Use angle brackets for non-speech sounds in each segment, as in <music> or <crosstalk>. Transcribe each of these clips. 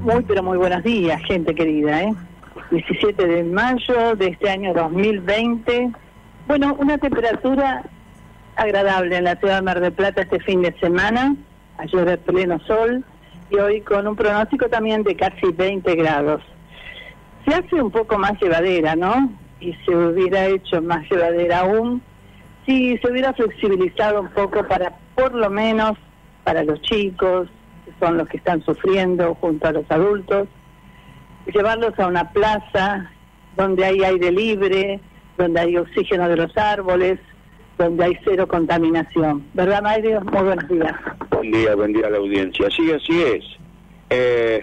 Muy, pero muy buenos días, gente querida, ¿eh? 17 de mayo de este año 2020. Bueno, una temperatura agradable en la ciudad de Mar del Plata este fin de semana, ayer de pleno sol y hoy con un pronóstico también de casi 20 grados. Se hace un poco más llevadera, ¿no? Y se hubiera hecho más llevadera aún si se hubiera flexibilizado un poco para, por lo menos, para los chicos, son los que están sufriendo junto a los adultos, llevarlos a una plaza donde hay aire libre, donde hay oxígeno de los árboles, donde hay cero contaminación. ¿Verdad, Mario? Muy buenos días. Buen día, buen día a la audiencia. Sí, así es. Eh,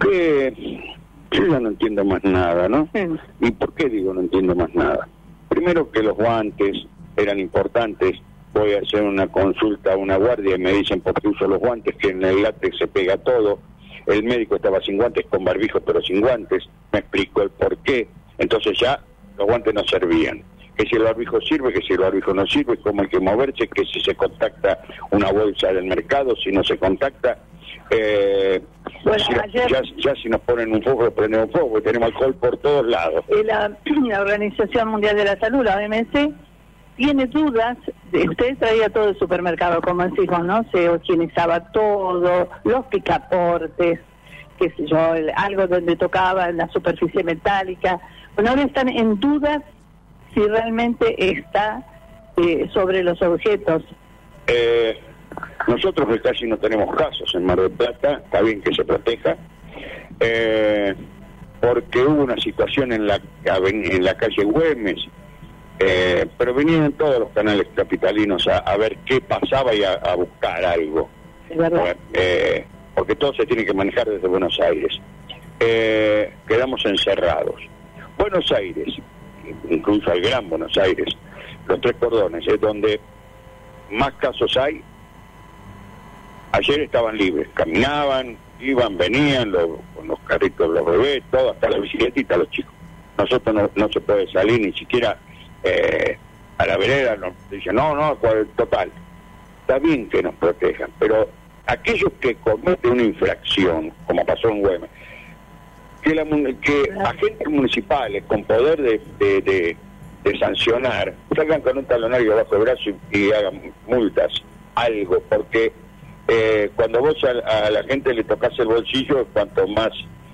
que <clears throat> yo ya no entiendo más nada, ¿no? ¿Y por qué digo no entiendo más nada? Primero que los guantes eran importantes. Voy a hacer una consulta a una guardia y me dicen por qué uso los guantes, que en el látex se pega todo. El médico estaba sin guantes, con barbijo, pero sin guantes. Me explicó el por qué. Entonces ya los guantes no servían que si el barbijo sirve, que si el barbijo no sirve, cómo hay que moverse, que si se contacta una bolsa del mercado, si no se contacta. Eh, ya, si nos ponen un fuego, prendemos un fuego, tenemos alcohol por todos lados. La, <clears throat> la, Organización Mundial de la Salud, la OMS, tiene dudas, usted traía todo el supermercado, como decimos, ¿no? Se higienizaba todo, los picaportes, qué sé yo, algo donde tocaba en la superficie metálica. Bueno, ahora están en dudas si realmente está eh, sobre los objetos. Eh, nosotros casi no tenemos casos en Mar del Plata, está bien que se proteja, eh, porque hubo una situación en la, en la calle Güemes, eh, pero venían todos los canales capitalinos a, ver qué pasaba y a, buscar algo. porque todo se tiene que manejar desde Buenos Aires. quedamos encerrados. Buenos Aires, incluso al Gran Buenos Aires, los tres cordones, es donde más casos hay. Ayer estaban libres, caminaban, iban, venían, con los carritos, los bebés, todo, hasta la bicicletita, los chicos. Nosotros no, no se puede salir ni siquiera eh, a la vereda, nos dicen, no, no, total. Está bien que nos protejan, pero aquellos que cometen una infracción, como pasó en Güemes, que, la, que agentes municipales con poder de, de, sancionar salgan con un talonario bajo el brazo y, hagan multas, algo, porque eh, cuando vos a, la gente le tocas el bolsillo, cuanto más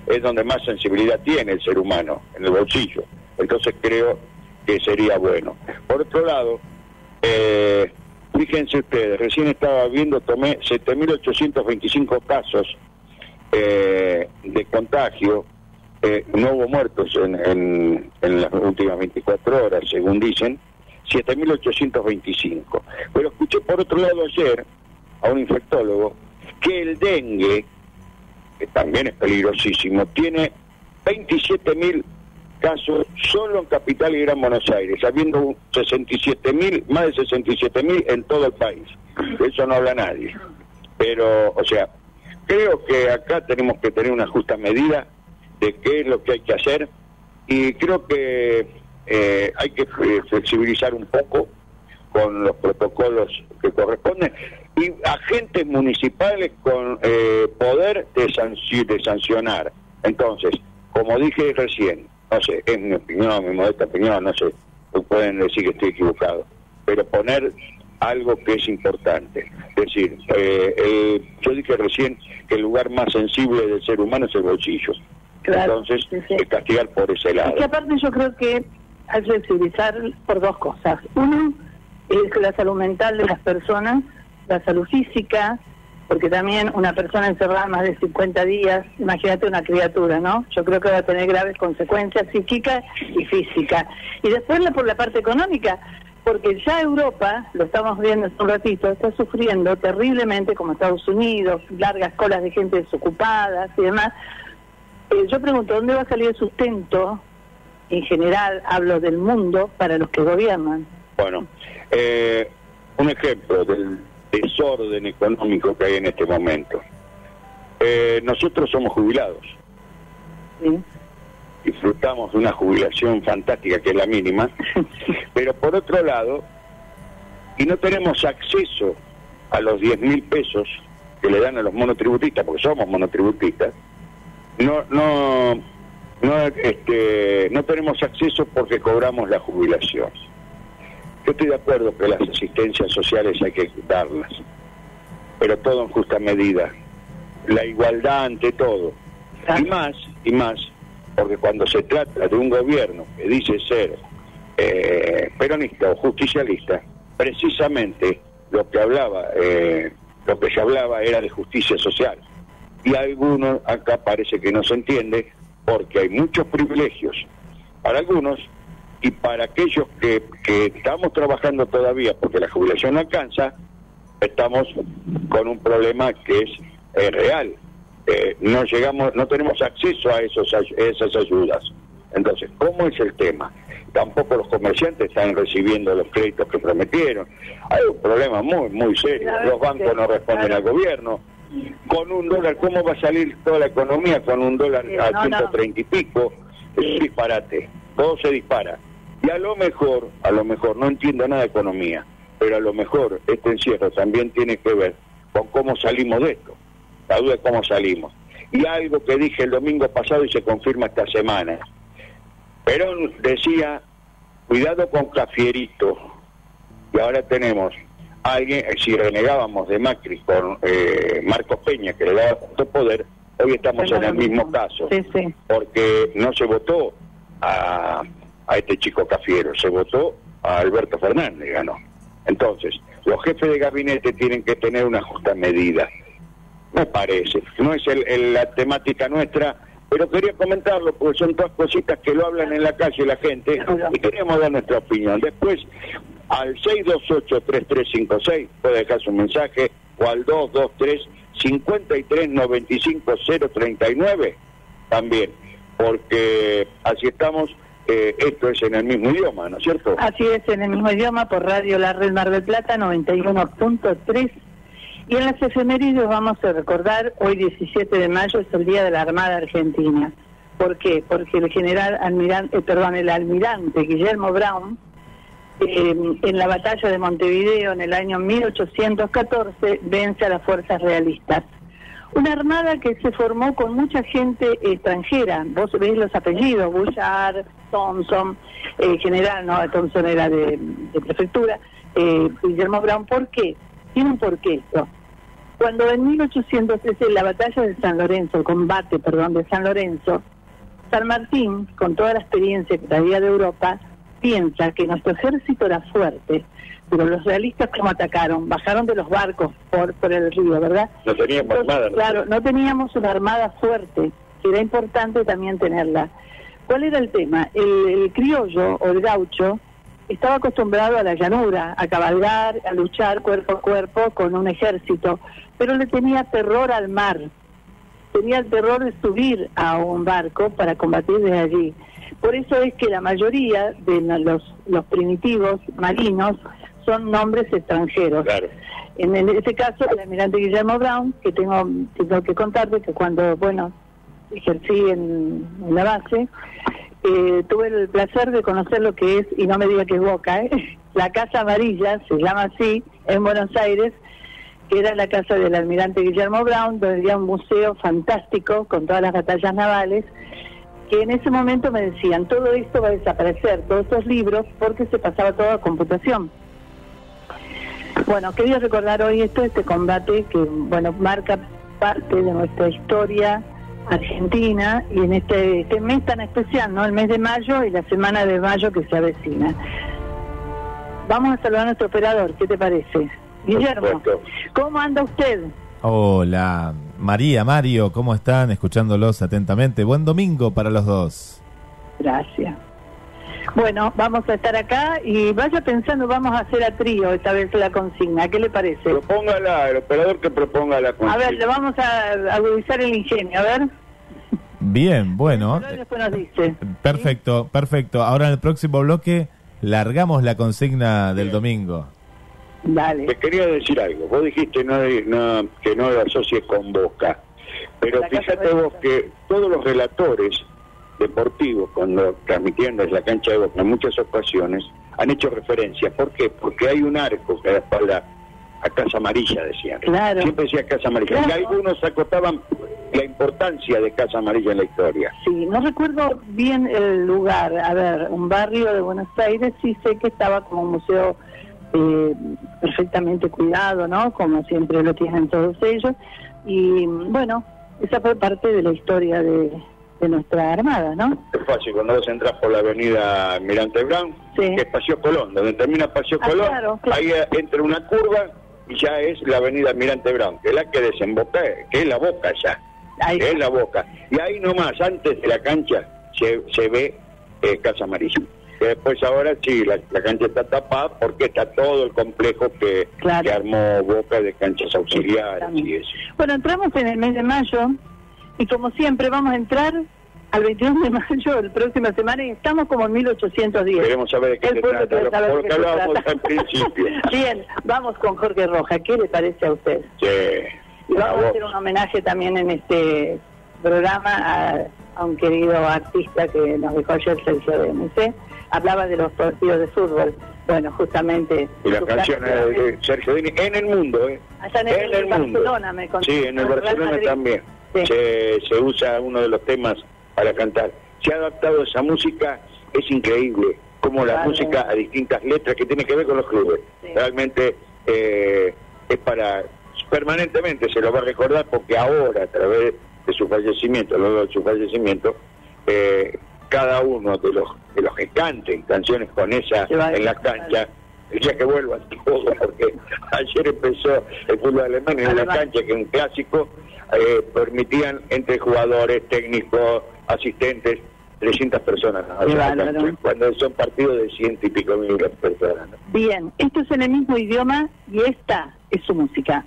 es donde más sensibilidad tiene el ser humano, en el bolsillo. Entonces creo que sería bueno. Por otro lado, eh, fíjense ustedes, recién estaba viendo, tomé 7.825 casos eh, de contagio eh, no hubo muertos en, en, las últimas 24 horas, según dicen, 7.825. Pero escuché por otro lado ayer a un infectólogo que el dengue, que también es peligrosísimo, tiene 27.000 casos solo en Capital y Gran Buenos Aires, habiendo 67.000, más de 67.000 en todo el país. De eso no habla nadie. Pero, o sea, creo que acá tenemos que tener una justa medida de qué es lo que hay que hacer y creo que eh, hay que eh, flexibilizar un poco con los protocolos que corresponden y agentes municipales con eh, poder de, de sancionar. Entonces, como dije recién, no sé, es mi opinión, mi modesta opinión, no sé, pueden decir que estoy equivocado, pero poner algo que es importante. Es decir, yo dije recién que el lugar más sensible del ser humano es el bolsillo. Entonces, castigar por ese lado. que aparte yo creo que hay que flexibilizar por dos cosas. Uno es la salud mental de las personas, la salud física, porque también una persona encerrada más de 50 días, imagínate una criatura, ¿no? Yo creo que va a tener graves consecuencias psíquicas y físicas. Y después por la parte económica, porque ya Europa, lo estamos viendo hace un ratito, está sufriendo terriblemente, como Estados Unidos, largas colas de gente desocupada y demás. Eh, yo pregunto, ¿dónde va a salir el sustento? En general, hablo del mundo, para los que gobiernan. Bueno, eh, un ejemplo del desorden económico que hay en este momento. Eh, nosotros somos jubilados. Disfrutamos de una jubilación fantástica que es la mínima, <laughs> pero por otro lado, y no tenemos acceso a los 10 mil pesos que le dan a los monotributistas, porque somos monotributistas, no, no, no, este, no tenemos acceso porque cobramos la jubilación. Yo estoy de acuerdo que las asistencias sociales hay que darlas, pero todo en justa medida. La igualdad ante todo. Y más, y más, porque cuando se trata de un gobierno que dice ser eh, peronista o justicialista, precisamente lo que hablaba, eh, lo que se hablaba era de justicia social. Y algunos acá parece que no se entiende porque hay muchos privilegios para algunos y para aquellos que, que estamos trabajando todavía porque la jubilación no alcanza, estamos con un problema que es real. Eh, no llegamos, no tenemos acceso a esos esas ayudas. Entonces, ¿cómo es el tema? Tampoco los comerciantes están recibiendo los créditos que prometieron. Hay un problema muy, muy serio. Los bancos no responden al gobierno. Con un dólar, ¿cómo va a salir toda la economía con un dólar a 130 y pico? Es un disparate. Todo se dispara. Y a lo mejor, a lo mejor, no entiendo nada de economía, pero a lo mejor este encierro también tiene que ver con cómo salimos de esto, la duda de cómo salimos. Y algo que dije el domingo pasado y se confirma esta semana. Perón decía, cuidado con Cafierito, y ahora tenemos a alguien, eh, si renegábamos de Macri con eh, Marcos Peña, que le daba tanto poder, hoy estamos en el mismo caso, porque no se votó a a este chico Cafiero, se votó a Alberto Fernández, ganó. Entonces, los jefes de gabinete tienen que tener una justa medida. Me parece, no es la temática nuestra, pero quería comentarlo porque son todas cositas que lo hablan en la calle la gente y queríamos dar nuestra opinión. Después, al 628-3356 puede dejar su mensaje o al 223-5395-039 también, porque así estamos eh, esto es en el mismo idioma, ¿no es cierto? Así es, en el mismo idioma, por Radio La Red Mar del Plata 91.3. Y en las efemérides vamos a recordar, hoy 17 de mayo es el Día de la Armada Argentina. ¿Por qué? Porque el general almirante, eh, perdón, el almirante Guillermo Brown, eh, en la batalla de Montevideo en el año 1814, vence a las fuerzas realistas. Una armada que se formó con mucha gente extranjera. Vos veis los apellidos, Bullard, Thompson, eh, general, no, Thompson era de, prefectura, eh, Guillermo Brown. ¿Por qué? Tiene un porqué esto. Cuando en 1813 la batalla de San Lorenzo, el combate, perdón, de San Lorenzo, San Martín, con toda la experiencia que traía de Europa, piensa que nuestro ejército era fuerte, pero los realistas cómo atacaron, bajaron de los barcos por, por el río, ¿verdad? No teníamos armada. Claro, no teníamos una armada fuerte, que era importante también tenerla. ¿Cuál era el tema? El, criollo o el gaucho estaba acostumbrado a la llanura, a cabalgar, a luchar cuerpo a cuerpo con un ejército, pero le tenía terror al mar, tenía el terror de subir a un barco para combatir desde allí. Por eso es que la mayoría de los, los primitivos marinos son nombres extranjeros. En, este caso, el almirante Guillermo Brown, que tengo, tengo que contarte que cuando, bueno, ejercí en, la base, eh, tuve el placer de conocer lo que es, y no me diga que es Boca, ¿eh? <laughs> la Casa Amarilla, se llama así, en Buenos Aires, que era la casa del almirante Guillermo Brown, donde había un museo fantástico con todas las batallas navales, que en ese momento me decían, todo esto va a desaparecer, todos estos libros, porque se pasaba todo a computación. Bueno, quería recordar hoy esto, este combate que, bueno, marca parte de nuestra historia argentina y en este, este mes tan especial, ¿no? El mes de mayo y la semana de mayo que se avecina. Vamos a saludar a nuestro operador, ¿qué te parece? Guillermo, ¿cómo anda usted? Hola, María, Mario, ¿cómo están? Escuchándolos atentamente. Buen domingo para los dos. Gracias. Bueno, vamos a estar acá y vaya pensando, vamos a hacer a trío esta vez la consigna. ¿Qué le parece? Propóngala, el operador que proponga la consigna. A ver, le vamos a agudizar el ingenio, a ver. Bien, bueno. Después nos dice. Perfecto, perfecto. Ahora en el próximo bloque largamos la consigna del domingo. Dale. Te quería decir algo. Vos dijiste no, no, que no lo asocies con Boca. Pero La fíjate vos que todos los relatores deportivos, cuando transmitían desde la cancha de Boca en muchas ocasiones, han hecho referencia. ¿Por qué? Porque hay un arco que da espalda a Casa Amarilla, decían. Claro. Siempre decía Casa Amarilla. Y Claro. algunos acotaban la importancia de Casa Amarilla en la historia. Sí, no recuerdo bien el lugar. A ver, un barrio de Buenos Aires, sí sé que estaba como un museo eh, perfectamente cuidado, ¿no? Como siempre lo tienen todos ellos. Y bueno, esa fue parte de la historia de, de nuestra Armada, ¿no? Es fácil, cuando vos entras por la avenida Mirante Brown, Sí. que es Paseo Colón, donde termina Paseo Ah, Colón, claro, claro. ahí entra una curva y ya es la avenida Mirante Brown, que es la que desemboca, que es la boca ya, Ahí. que es la boca. Y ahí nomás, antes de la cancha, se, se ve eh, Casa Amarilla. Que después ahora sí, la, la cancha está tapada porque está todo el complejo que, Claro. que armó Boca de canchas auxiliares y eso. Bueno, entramos en el mes de mayo y como siempre vamos a entrar al 21 de mayo, la próxima semana, y estamos como en 1810. Queremos saber de qué El se trata, de que se hablábamos trata. al principio. <laughs> Bien, vamos con Jorge Roja. ¿Qué le parece a usted? Sí. Y vamos a hacer un homenaje también en este programa a, a un querido artista que nos dejó ayer, Sergio DMC. Hablaba de los partidos de fútbol. Bueno, justamente... Y la su canción clase- es de Sergio Dini en el mundo, ¿eh? Allá en el, Barcelona, me contó. Sí, en el Barcelona también. Sí. Se, se usa uno de los temas para cantar. Se ha adaptado esa música, es increíble, como la música a distintas letras que tiene que ver con los clubes. Sí. Realmente eh, es para, permanentemente se lo va a recordar porque ahora, a través de su fallecimiento, luego de su fallecimiento, eh, cada uno de los de los que canten canciones con esa en la recordar. cancha el día que vuelvan todos, <laughs> porque ayer empezó el fútbol alemán en la cancha, que es un clásico, eh, permitían entre jugadores, técnicos, asistentes, 300 personas. ¿no? Cuando son partidos de ciento y pico mil personas. ¿no? Bien, esto es en el mismo idioma y esta es su música.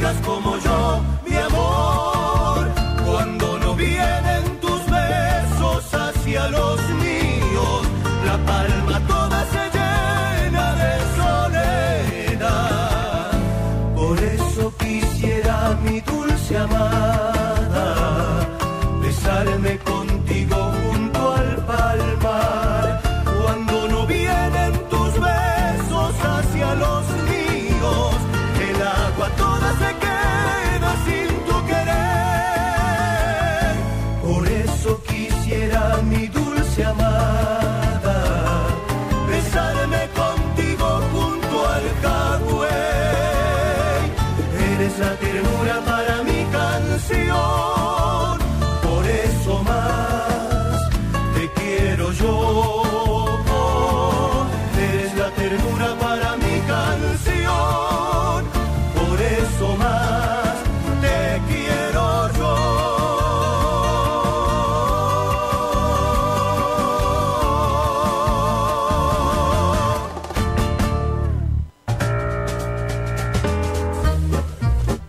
Las espigas como yo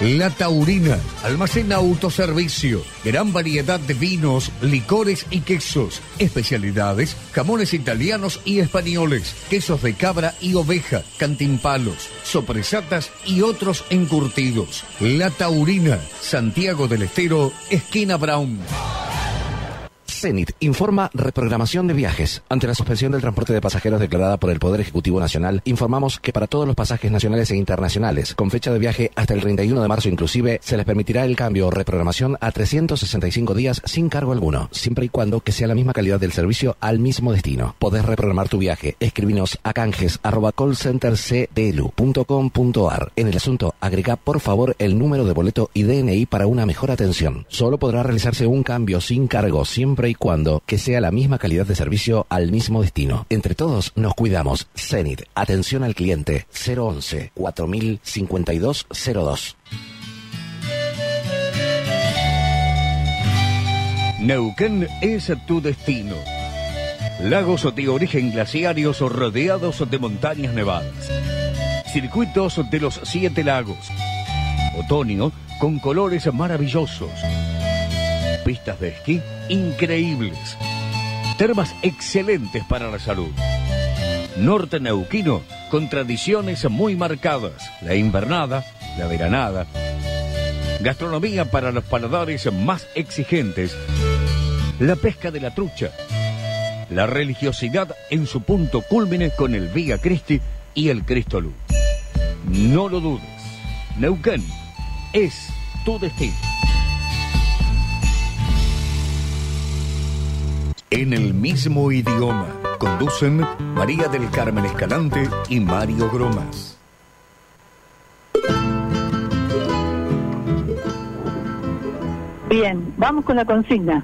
La Taurina, almacén autoservicio, gran variedad de vinos, licores y quesos, especialidades, jamones italianos y españoles, quesos de cabra y oveja, cantimpalos, sopresatas y otros encurtidos. La Taurina, Santiago del Estero, esquina Brown. CENIT informa reprogramación de viajes. Ante la suspensión del transporte de pasajeros declarada por el Poder Ejecutivo Nacional, informamos que para todos los pasajes nacionales e internacionales, con fecha de viaje hasta el 31 de marzo inclusive, se les permitirá el cambio o reprogramación a 365 días sin cargo alguno, siempre y cuando que sea la misma calidad del servicio al mismo destino. Podés reprogramar tu viaje. Escribinos a canjes. En el asunto, agrega por favor el número de boleto y DNI para una mejor atención. Solo podrá realizarse un cambio sin cargo siempre y cuando que sea la misma calidad de servicio al mismo destino. Entre todos nos cuidamos. Zenit, atención al cliente 011 405202. Neuquén es tu destino. Lagos de origen glaciarios rodeados de montañas nevadas. Circuitos de los siete lagos. Otoño con colores maravillosos. Pistas de esquí increíbles. Termas excelentes para la salud. Norte neuquino con tradiciones muy marcadas. La invernada, la veranada. Gastronomía para los paladares más exigentes. La pesca de la trucha. La religiosidad en su punto cúlmine con el Vía Cristi y el Cristo Luz. No lo dudes. Neuquén es tu destino. En el mismo idioma conducen María del Carmen Escalante y Mario Gromas. Bien, vamos con la consigna.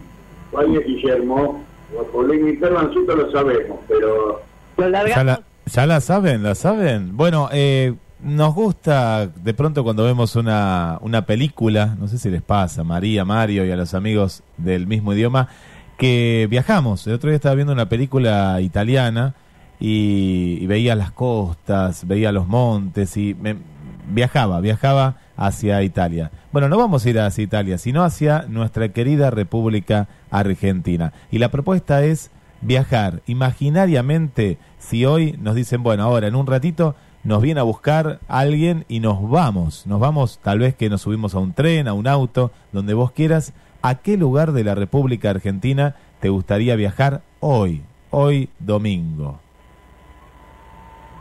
Oye, Guillermo, la polémica lo sabemos, pero Lo ¿Ya la, ya la saben? ¿La saben? Bueno, eh, nos gusta de pronto cuando vemos una, una película, no sé si les pasa, María, Mario y a los amigos del mismo idioma, que viajamos. El otro día estaba viendo una película italiana y, veía las costas, veía los montes y me, viajaba, viajaba hacia Italia. Bueno, no vamos a ir hacia Italia, sino hacia nuestra querida República Argentina. Y la propuesta es viajar imaginariamente si hoy nos dicen, bueno, ahora en un ratito nos viene a buscar alguien y nos vamos, nos vamos, tal vez que nos subimos a un tren, a un auto, donde vos quieras, ¿a qué lugar de la República Argentina te gustaría viajar hoy, hoy domingo?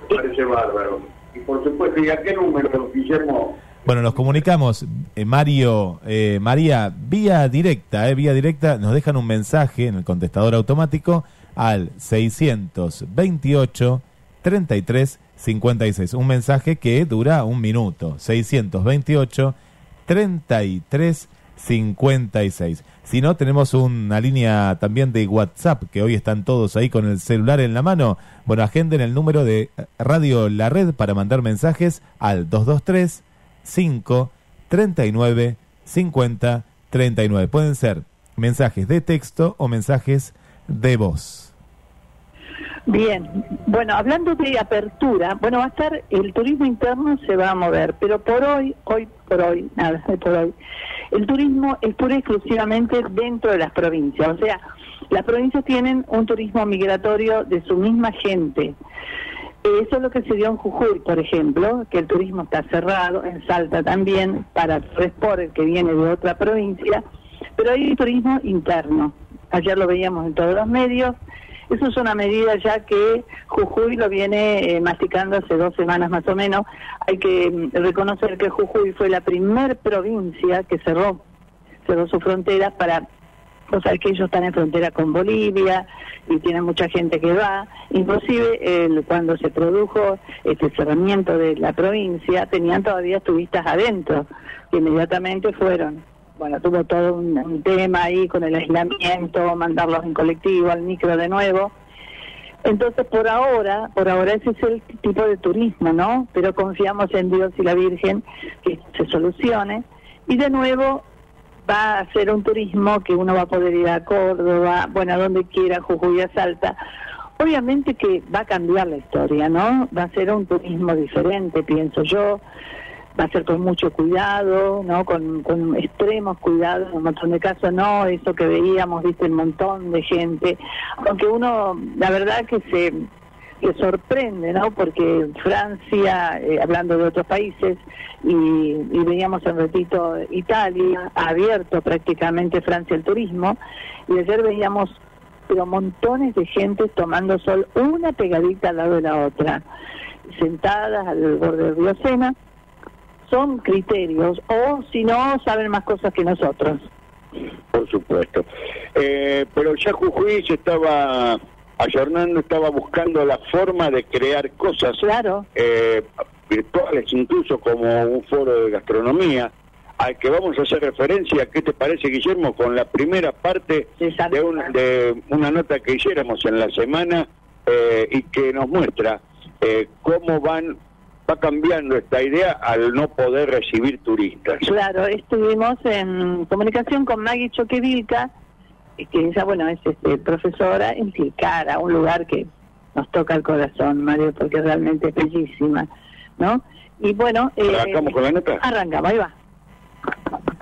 parece bárbaro. Y por supuesto, ¿y a qué número, Guillermo? Bueno, nos comunicamos, eh, Mario, eh, María, vía directa, eh, vía directa, nos dejan un mensaje en el contestador automático al 628 33 56. Un mensaje que dura un minuto. 628 33 56. Si no, tenemos una línea también de WhatsApp, que hoy están todos ahí con el celular en la mano. Bueno, agenden el número de Radio La Red para mandar mensajes al 223 5 39 50 39. Pueden ser mensajes de texto o mensajes de voz. Bien, bueno, hablando de apertura, bueno, va a estar, el turismo interno se va a mover, pero por hoy, hoy por hoy, nada, hoy por hoy, el turismo es pura y exclusivamente dentro de las provincias, o sea, las provincias tienen un turismo migratorio de su misma gente. Eso es lo que se dio en Jujuy, por ejemplo, que el turismo está cerrado, en Salta también, para Resport, el que viene de otra provincia, pero hay turismo interno. Ayer lo veíamos en todos los medios, eso es una medida ya que Jujuy lo viene eh, masticando hace dos semanas más o menos. Hay que mm, reconocer que Jujuy fue la primer provincia que cerró, cerró sus fronteras para o sea que ellos están en frontera con Bolivia y tienen mucha gente que va. Inclusive el, cuando se produjo este cerramiento de la provincia, tenían todavía turistas adentro, que inmediatamente fueron bueno, tuvo todo un, tema ahí con el aislamiento, mandarlos en colectivo al micro de nuevo. Entonces, por ahora, por ahora ese es el tipo de turismo, ¿no? Pero confiamos en Dios y la Virgen que se solucione. Y de nuevo va a ser un turismo que uno va a poder ir a Córdoba, bueno, a donde quiera, Jujuy, a Salta. Obviamente que va a cambiar la historia, ¿no? Va a ser un turismo diferente, pienso yo va a ser con mucho cuidado, ¿no? Con, extremos cuidados, en un montón de casos no, eso que veíamos, viste, un montón de gente, aunque uno, la verdad que se, se sorprende, ¿no? Porque Francia, eh, hablando de otros países, y, y veíamos en ratito Italia, ha abierto prácticamente Francia el turismo, y ayer veíamos pero montones de gente tomando sol, una pegadita al lado de la otra, sentadas al borde del río Sena, son criterios o si no saben más cosas que nosotros. Por supuesto. Eh, pero ya Jujuy se estaba ayornando, estaba buscando la forma de crear cosas claro. eh, virtuales, incluso como un foro de gastronomía, al que vamos a hacer referencia. ¿Qué te parece, Guillermo? Con la primera parte de una, de una nota que hiciéramos en la semana eh, y que nos muestra eh, cómo van va cambiando esta idea al no poder recibir turistas. Claro, estuvimos en comunicación con Maggie Choquevilca, que ella, bueno, es este, profesora en Tilcara, un lugar que nos toca el corazón, Mario, porque realmente es bellísima, ¿no? Y bueno... Eh, ¿Arrancamos con la nota? Arrancamos, ahí va.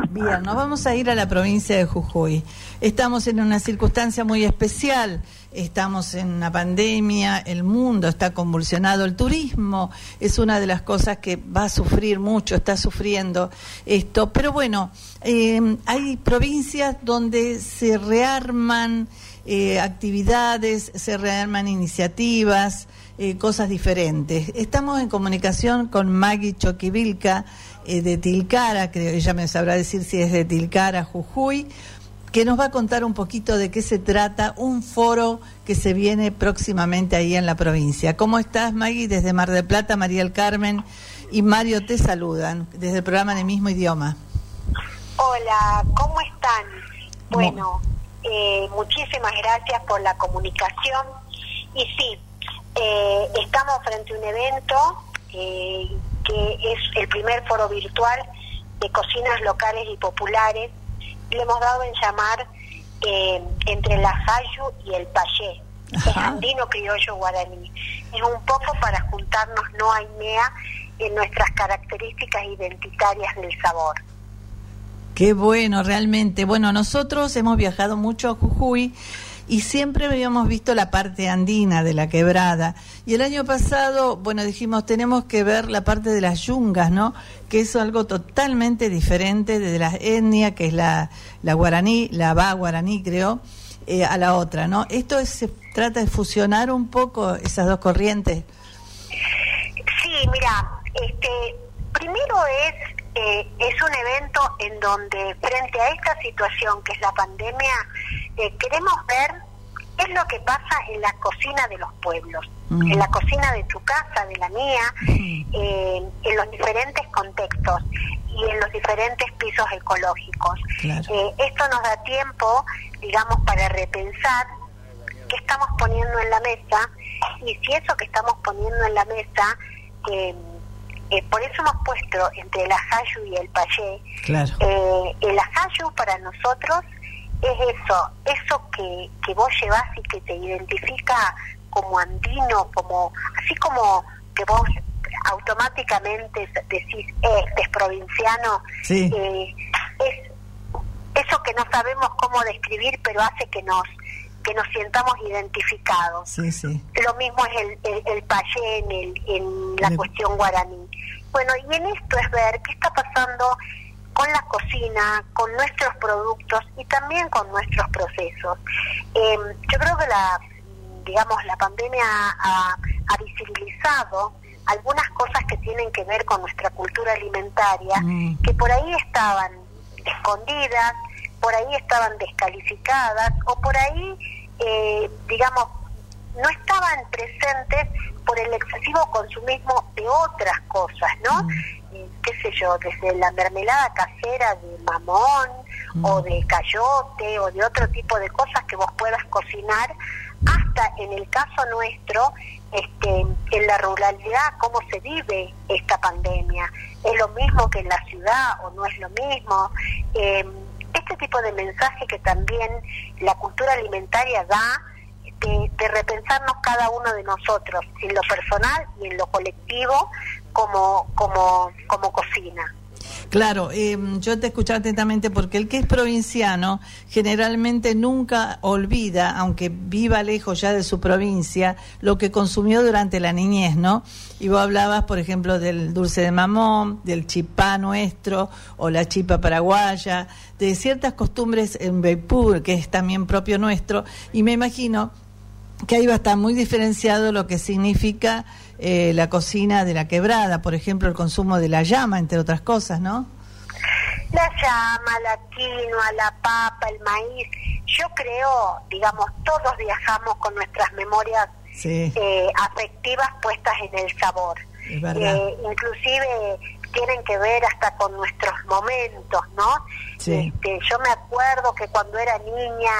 Bien, nos vamos a ir a la provincia de Jujuy. Estamos en una circunstancia muy especial. Estamos en una pandemia, el mundo está convulsionado, el turismo es una de las cosas que va a sufrir mucho, está sufriendo esto. Pero bueno, eh, hay provincias donde se rearman eh, actividades, se rearman iniciativas, eh, cosas diferentes. Estamos en comunicación con Maggie Choquivilca de Tilcara, creo ella me sabrá decir si es de Tilcara, Jujuy, que nos va a contar un poquito de qué se trata, un foro que se viene próximamente ahí en la provincia. ¿Cómo estás, Maggie? Desde Mar del Plata, María del Carmen y Mario te saludan desde el programa en el mismo idioma. Hola, ¿cómo están? Bueno, eh, muchísimas gracias por la comunicación. Y sí, eh, estamos frente a un evento eh, que es el primer foro virtual de cocinas locales y populares. Le hemos dado en llamar eh, entre la Jayu y el Payé, es andino criollo guaraní. Es un poco para juntarnos no a INEA en nuestras características identitarias del sabor. Qué bueno, realmente. Bueno, nosotros hemos viajado mucho a Jujuy y siempre habíamos visto la parte andina de la quebrada. Y el año pasado, bueno, dijimos, tenemos que ver la parte de las yungas, ¿no? Que es algo totalmente diferente de la etnia, que es la, la guaraní, la va guaraní, creo, eh, a la otra, ¿no? Esto es, se trata de fusionar un poco esas dos corrientes. Sí, mira, este, primero es eh, es un evento en donde frente a esta situación que es la pandemia, eh, queremos ver qué es lo que pasa en la cocina de los pueblos, Mm. en la cocina de tu casa, de la mía, eh, en los diferentes contextos y en los diferentes pisos ecológicos. Claro. Eh, esto nos da tiempo, digamos, para repensar qué estamos poniendo en la mesa y si eso que estamos poniendo en la mesa, eh, eh, por eso hemos puesto entre el ajayu y el payé, Claro. eh, el ajayu para nosotros es eso, eso que, que vos llevas y que te identifica como andino, como así como que vos automáticamente decís, este es provinciano, Sí. eh, es eso que no sabemos cómo describir, pero hace que nos que nos sientamos identificados. Sí, sí. Lo mismo es el, el, el payé en, el, en la Le- cuestión guaraní. Bueno, y en esto es ver qué está pasando con la cocina, con nuestros productos y también con nuestros procesos. Eh, yo creo que la, digamos, la pandemia ha, ha visibilizado algunas cosas que tienen que ver con nuestra cultura alimentaria, Mm. que por ahí estaban escondidas, por ahí estaban descalificadas o por ahí, eh, digamos, no estaban presentes por el excesivo consumismo de otras cosas, ¿no? Eh, qué sé yo, desde la mermelada casera de mamón o de cayote o de otro tipo de cosas que vos puedas cocinar, hasta en el caso nuestro, este, en la ruralidad, cómo se vive esta pandemia. ¿Es lo mismo que en la ciudad o no es lo mismo? Eh, este tipo de mensaje que también la cultura alimentaria da, de, de repensarnos cada uno de nosotros, en lo personal y en lo colectivo, como, como, como cocina. Claro, eh, yo te escuchaba atentamente porque el que es provinciano generalmente nunca olvida, aunque viva lejos ya de su provincia, lo que consumió durante la niñez, ¿no? Y vos hablabas, por ejemplo, del dulce de mamón, del chipá nuestro o la chipa paraguaya, de ciertas costumbres en Beipur, que es también propio nuestro, y me imagino que ahí va a estar muy diferenciado lo que significa eh, la cocina de la quebrada, por ejemplo, el consumo de la llama, entre otras cosas, ¿no? La llama, la quinoa, la papa, el maíz. Yo creo, digamos, todos viajamos con nuestras memorias Sí, eh, afectivas puestas en el sabor. es verdad. Eh, inclusive tienen que ver hasta con nuestros momentos, ¿no? Sí. Este, yo me acuerdo que cuando era niña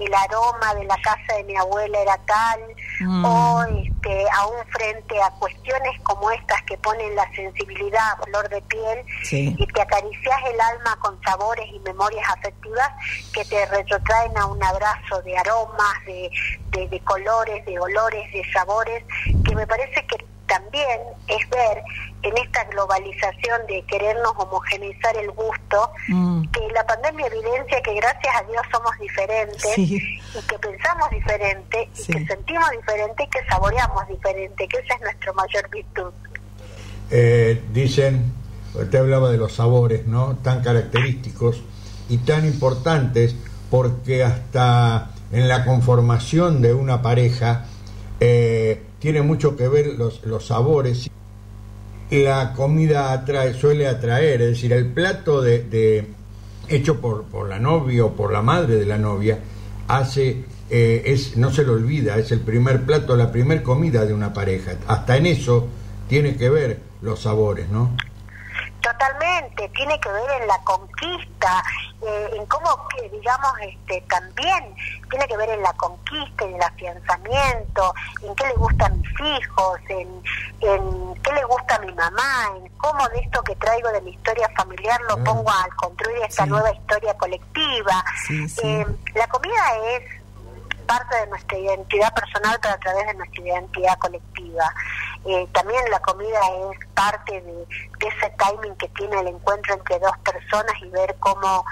el aroma de la casa de mi abuela era tal, Mm. o este, aún frente a cuestiones como estas que ponen la sensibilidad a flor de piel Sí. y te acaricias el alma con sabores y memorias afectivas que te retrotraen a un abrazo de aromas, de, de, de colores, de olores, de sabores, que me parece que también es ver en esta globalización de querernos homogeneizar el gusto, Mm. que la pandemia evidencia que gracias a Dios somos diferentes Sí. y que pensamos diferente y Sí. que sentimos diferente y que saboreamos diferente, que esa es nuestra mayor virtud. Eh, dicen, usted hablaba de los sabores, ¿no? Tan característicos y tan importantes porque hasta en la conformación de una pareja eh, tiene mucho que ver los, los sabores. La comida atrae, suele atraer, es decir, el plato de, de- hecho por, por la novia o por la madre de la novia hace eh, es no se lo olvida es el primer plato la primer comida de una pareja hasta en eso tiene que ver los sabores no Totalmente, tiene que ver en la conquista, eh, en cómo, digamos, este, también tiene que ver en la conquista, en el afianzamiento, en qué le gusta a mis hijos, en, en qué le gusta a mi mamá, en cómo de esto que traigo de mi historia familiar lo Mm. pongo al construir esta Sí. nueva historia colectiva. Sí, sí. Eh, la comida es parte de nuestra identidad personal, pero a través de nuestra identidad colectiva. Eh, también la comida es parte de, de ese timing que tiene el encuentro entre dos personas y ver cómo,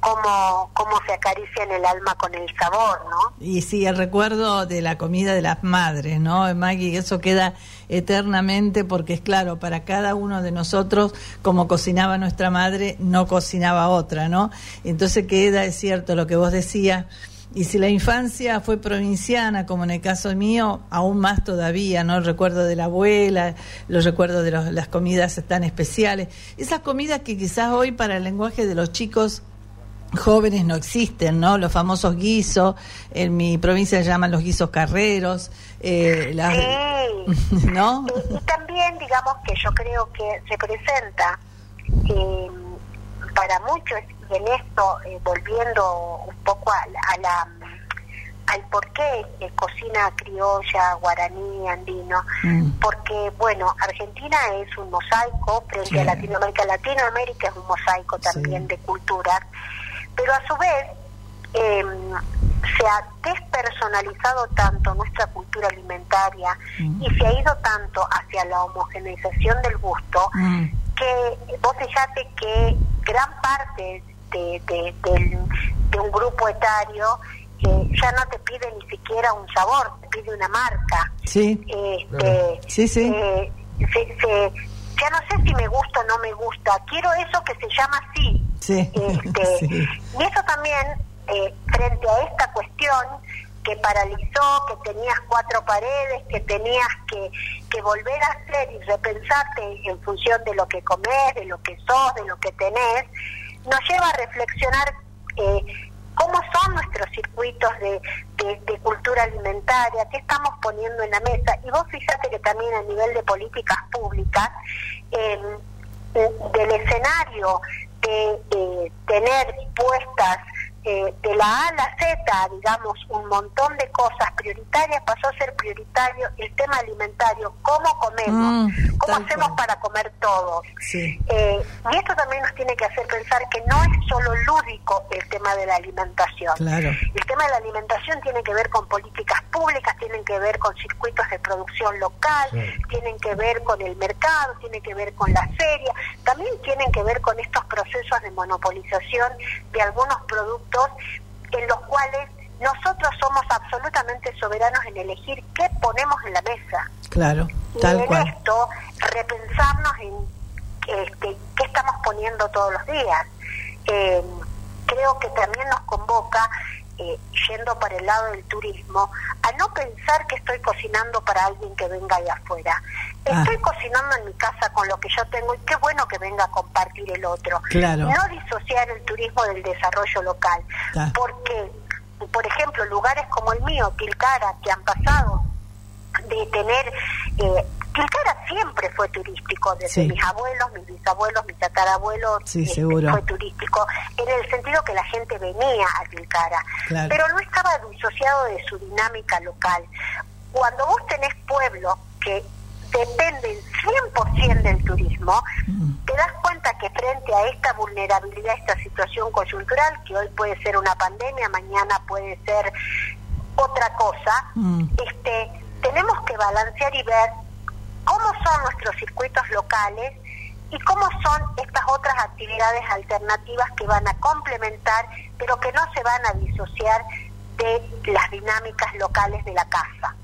cómo, cómo se acaricia en el alma con el sabor, ¿no? Y sí, el recuerdo de la comida de las madres, ¿no, Maggie? Eso queda eternamente porque es claro, para cada uno de nosotros, como cocinaba nuestra madre, no cocinaba otra, ¿no? Entonces queda, es cierto, lo que vos decías, Y si la infancia fue provinciana, como en el caso mío, aún más todavía, ¿no? El recuerdo de la abuela, los recuerdos de los- las comidas tan especiales. Esas comidas que quizás hoy para el lenguaje de los chicos jóvenes no existen, ¿no? Los famosos guisos, en mi provincia se llaman los guisos carreros, eh, las- Sí. <laughs> ¿no? Y, y también, digamos que yo creo que representa eh, para muchos, y en esto, eh, volviendo un poco a, a la al por qué eh, cocina criolla, guaraní, andino, Mm. porque, bueno, Argentina es un mosaico frente Sí. a Latinoamérica. Latinoamérica es un mosaico también Sí. de culturas, pero a su vez eh, se ha despersonalizado tanto nuestra cultura alimentaria Mm. y se ha ido tanto hacia la homogeneización del gusto Mm. que vos fijate que gran parte de, de- de un grupo etario eh, ya no te pide ni siquiera un sabor, te pide una marca. Sí, Este, Sí, sí. eh, se- se- ya no sé si me gusta o no me gusta, quiero eso que se llama así. sí, Este, <laughs> sí. Y eso también, eh, frente a esta cuestión que paralizó, que tenías cuatro paredes, que tenías que, que volver a hacer y repensarte en función de lo que comes, de lo que sos, de lo que tenés, nos lleva a reflexionar eh, cómo son nuestros circuitos de, cultura alimentaria, qué estamos poniendo en la mesa. Y vos fíjate que también a nivel de políticas públicas, eh, del escenario de eh, tener puestas eh, de la A a la Z, digamos, un montón de cosas prioritarias, pasó a ser prioritario el tema alimentario, cómo comemos, Mm, cómo hacemos cual. para comer todos. Sí. Eh, y esto también nos tiene que hacer pensar que no es solo lúdico el tema de la alimentación. Claro. El tema de la alimentación tiene que ver con políticas públicas, tienen que ver con circuitos de producción local, Sí. tienen que ver con el mercado, tienen que ver con la feria, también tienen que ver con estos procesos de monopolización de algunos productos en los cuales nosotros somos absolutamente soberanos en elegir qué ponemos en la mesa Claro, y tal en cual. esto repensarnos en este, qué estamos poniendo todos los días. Eh, creo que también nos convoca, eh, yendo para el lado del turismo, a no pensar que estoy cocinando para alguien que venga de afuera. Ah. Estoy cocinando en mi casa con lo que yo tengo y qué bueno que venga a compartir el otro. Claro. No disociar el turismo del desarrollo local. Ah. Porque, por ejemplo, lugares como el mío, Tilcara, que han pasado de tener eh, Tilcara siempre fue turístico desde Sí. mis abuelos, mis bisabuelos, mis tatarabuelos Sí, este, fue turístico en el sentido que la gente venía a Tilcara Claro. pero no estaba disociado de su dinámica local cuando vos tenés pueblos que dependen 100% del turismo Mm. te das cuenta que frente a esta vulnerabilidad, esta situación coyuntural, que hoy puede ser una pandemia, mañana puede ser otra cosa, Mm. este, tenemos que balancear y ver cómo son nuestros circuitos locales y cómo son estas otras actividades alternativas que van a complementar, pero que no se van a disociar de las dinámicas locales de la casa.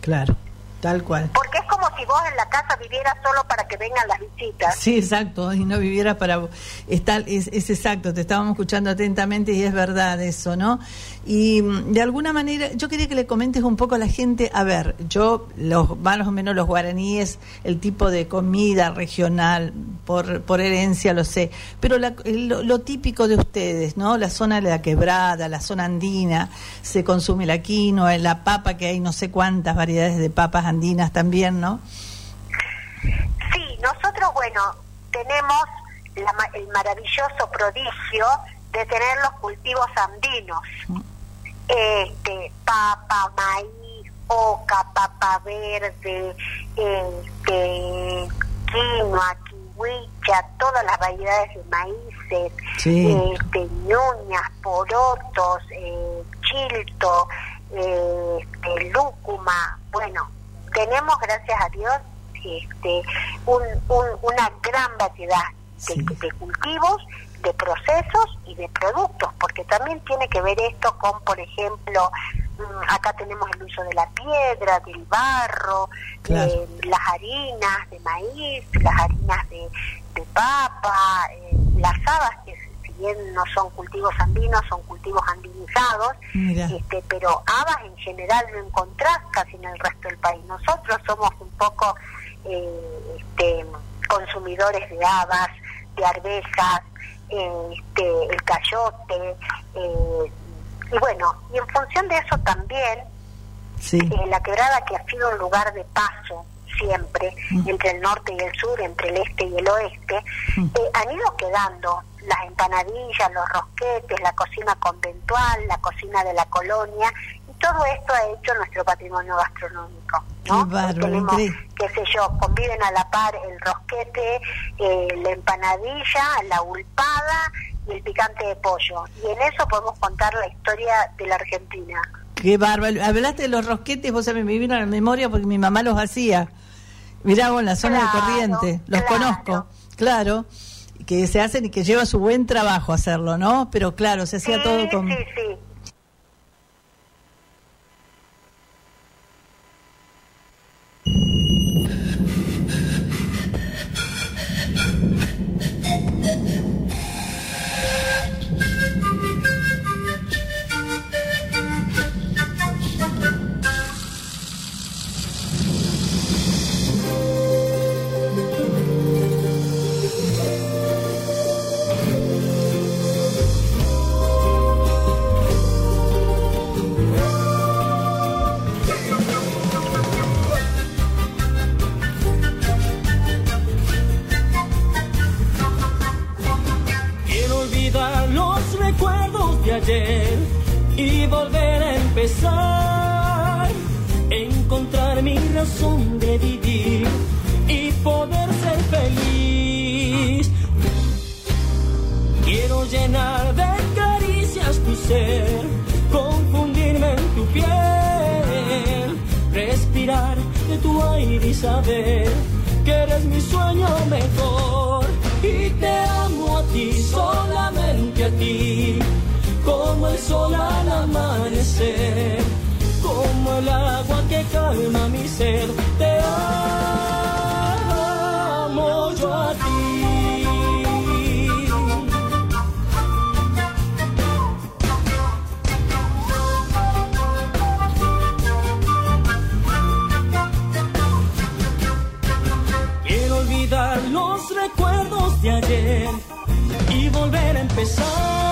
Claro, tal cual. Porque es como si vos en la casa vivieras solo para que vengan las visitas. Sí, exacto, y no viviera para... Está, es, es exacto, te estábamos escuchando atentamente y es verdad eso, ¿no? Y mm, de alguna manera, yo quería que le comentes un poco a la gente, a ver, yo, los más o menos los guaraníes, el tipo de comida regional, por, por herencia lo sé, pero la- lo, lo típico de ustedes, ¿no? La zona de la quebrada, la zona andina, se consume la quinoa, la papa, que hay no sé cuántas variedades de papas andinas también, ¿no? Sí, nosotros, bueno, tenemos la el maravilloso prodigio de tener los cultivos andinos. Este, papa, maíz, oca, papa verde, este, quinoa, kiwicha, todas las variedades de maíces, Sí. este, ñuñas, porotos, eh, chilto, eh, este, lúcuma, bueno, tenemos, gracias a Dios, este, un, un- una gran variedad de, Sí. de cultivos, de procesos y de productos, porque también tiene que ver esto con, por ejemplo, mm, acá tenemos el uso de la piedra, del barro, Claro. eh, las harinas de maíz, las harinas de, de papa, eh, las habas, que si bien no son cultivos andinos, son cultivos andinizados, Mira. este, pero habas en general no encontrás casi en el resto del país. Nosotros somos un poco eh, este, consumidores de habas, de arvejas, este, el cayote, eh, y bueno, y en función de eso también, Sí. eh, la quebrada que ha sido un lugar de paso siempre entre el norte y el sur, entre el este y el oeste, eh, han ido quedando las empanadillas, los rosquetes, la cocina conventual, la cocina de la colonia, todo esto ha hecho nuestro patrimonio gastronómico. ¿no? Qué bárbaro, Tenemos, increíble. qué sé yo, conviven a la par el rosquete, eh, la empanadilla, la ulpada y el picante de pollo. Y en eso podemos contar la historia de la Argentina. Qué bárbaro. Hablaste de los rosquetes, vos sabés, me vino a la memoria porque mi mamá los hacía. Mirá vos en la zona Claro, de Corriente, los claro. conozco, claro, que se hacen y que lleva su buen trabajo hacerlo, ¿no? Pero claro, se hacía Sí, todo con... sí, sí. Razón de vivir y poder ser feliz. Quiero llenar de caricias tu ser, confundirme en tu piel, respirar de tu aire y saber que eres mi sueño mejor. Y te amo a ti, solamente a ti, como el sol al amanecer, el agua que calma mi ser. Te amo yo a ti. Quiero olvidar los recuerdos de ayer y volver a empezar.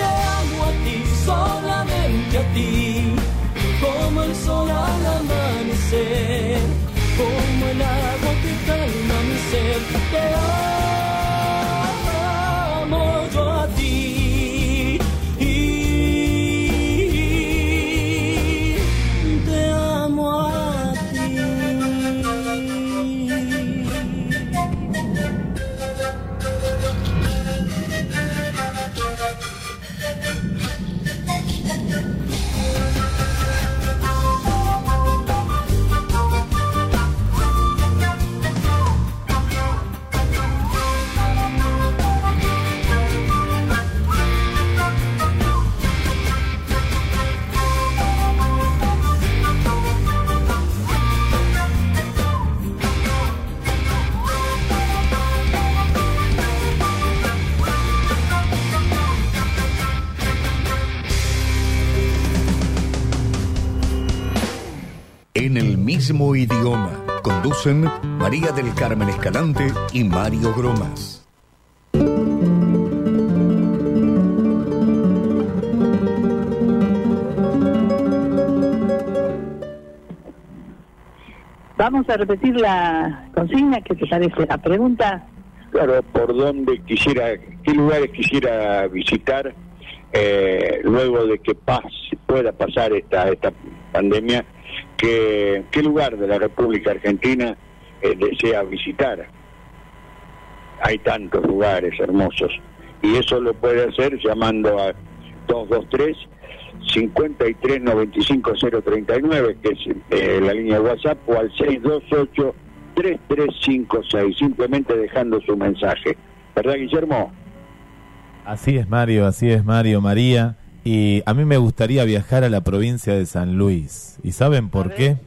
Te amo a ti, solamente a ti, como el sol al amanecer, como el agua que calma mi ser. Mismo idioma. Conducen María del Carmen Escalante y Mario Gromas. Vamos a repetir la consigna, ¿qué te parece? La pregunta, Claro, por dónde quisiera, qué lugares quisiera visitar eh, luego de que pase, pueda pasar esta esta pandemia, que, qué lugar de la República Argentina eh, desea visitar. Hay tantos lugares hermosos y eso lo puede hacer llamando a 223 53 95 039, que es eh, la línea de WhatsApp, o al 628 3356, simplemente dejando su mensaje. ¿Verdad, Guillermo? Así es, Mario, así es, Mario, María. Y a mí me gustaría viajar a la provincia de San Luis. ¿Y saben por qué?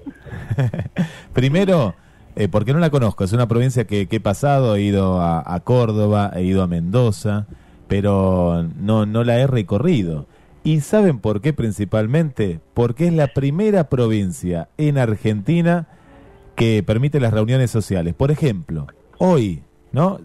<laughs> Primero, eh, porque no la conozco. Es una provincia que, que he pasado, he ido a, a Córdoba, he ido a Mendoza, pero no, no la he recorrido. ¿Y saben por qué principalmente? Porque es la primera provincia en Argentina que permite las reuniones sociales. Por ejemplo, hoy, ¿no?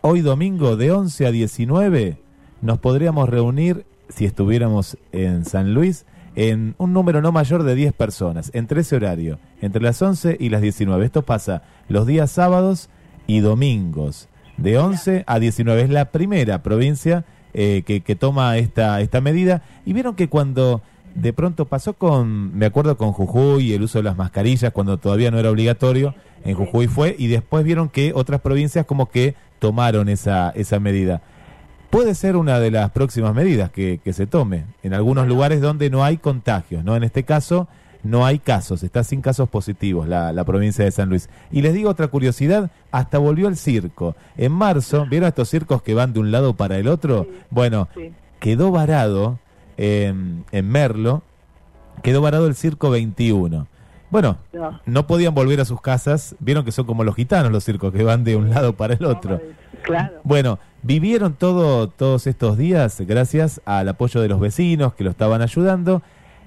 Hoy domingo de 11 a 19 nos podríamos reunir, si estuviéramos en San Luis, en un número no mayor de 10 personas, entre ese horario, entre las 11 y las 19. Esto pasa los días sábados y domingos, de 11 a 19. Es la primera provincia eh, que, que toma esta, esta medida. Y vieron que cuando de pronto pasó con, me acuerdo con Jujuy, el uso de las mascarillas, cuando todavía no era obligatorio, en Jujuy fue, y después vieron que otras provincias como que tomaron esa, esa medida. Puede ser una de las próximas medidas que, que se tome en algunos lugares donde no hay contagios, ¿no? En este caso no hay casos, está sin casos positivos la, la provincia de San Luis. Y les digo otra curiosidad, hasta volvió el circo. En marzo, ¿vieron estos circos que van de un lado para el otro? Bueno, quedó varado en, en Merlo, quedó varado el circo 21. Bueno, No. no podían volver a sus casas, vieron que son como los gitanos los circos que van de un lado para el otro. Claro. Bueno, vivieron todo, todos estos días gracias al apoyo de los vecinos que lo estaban ayudando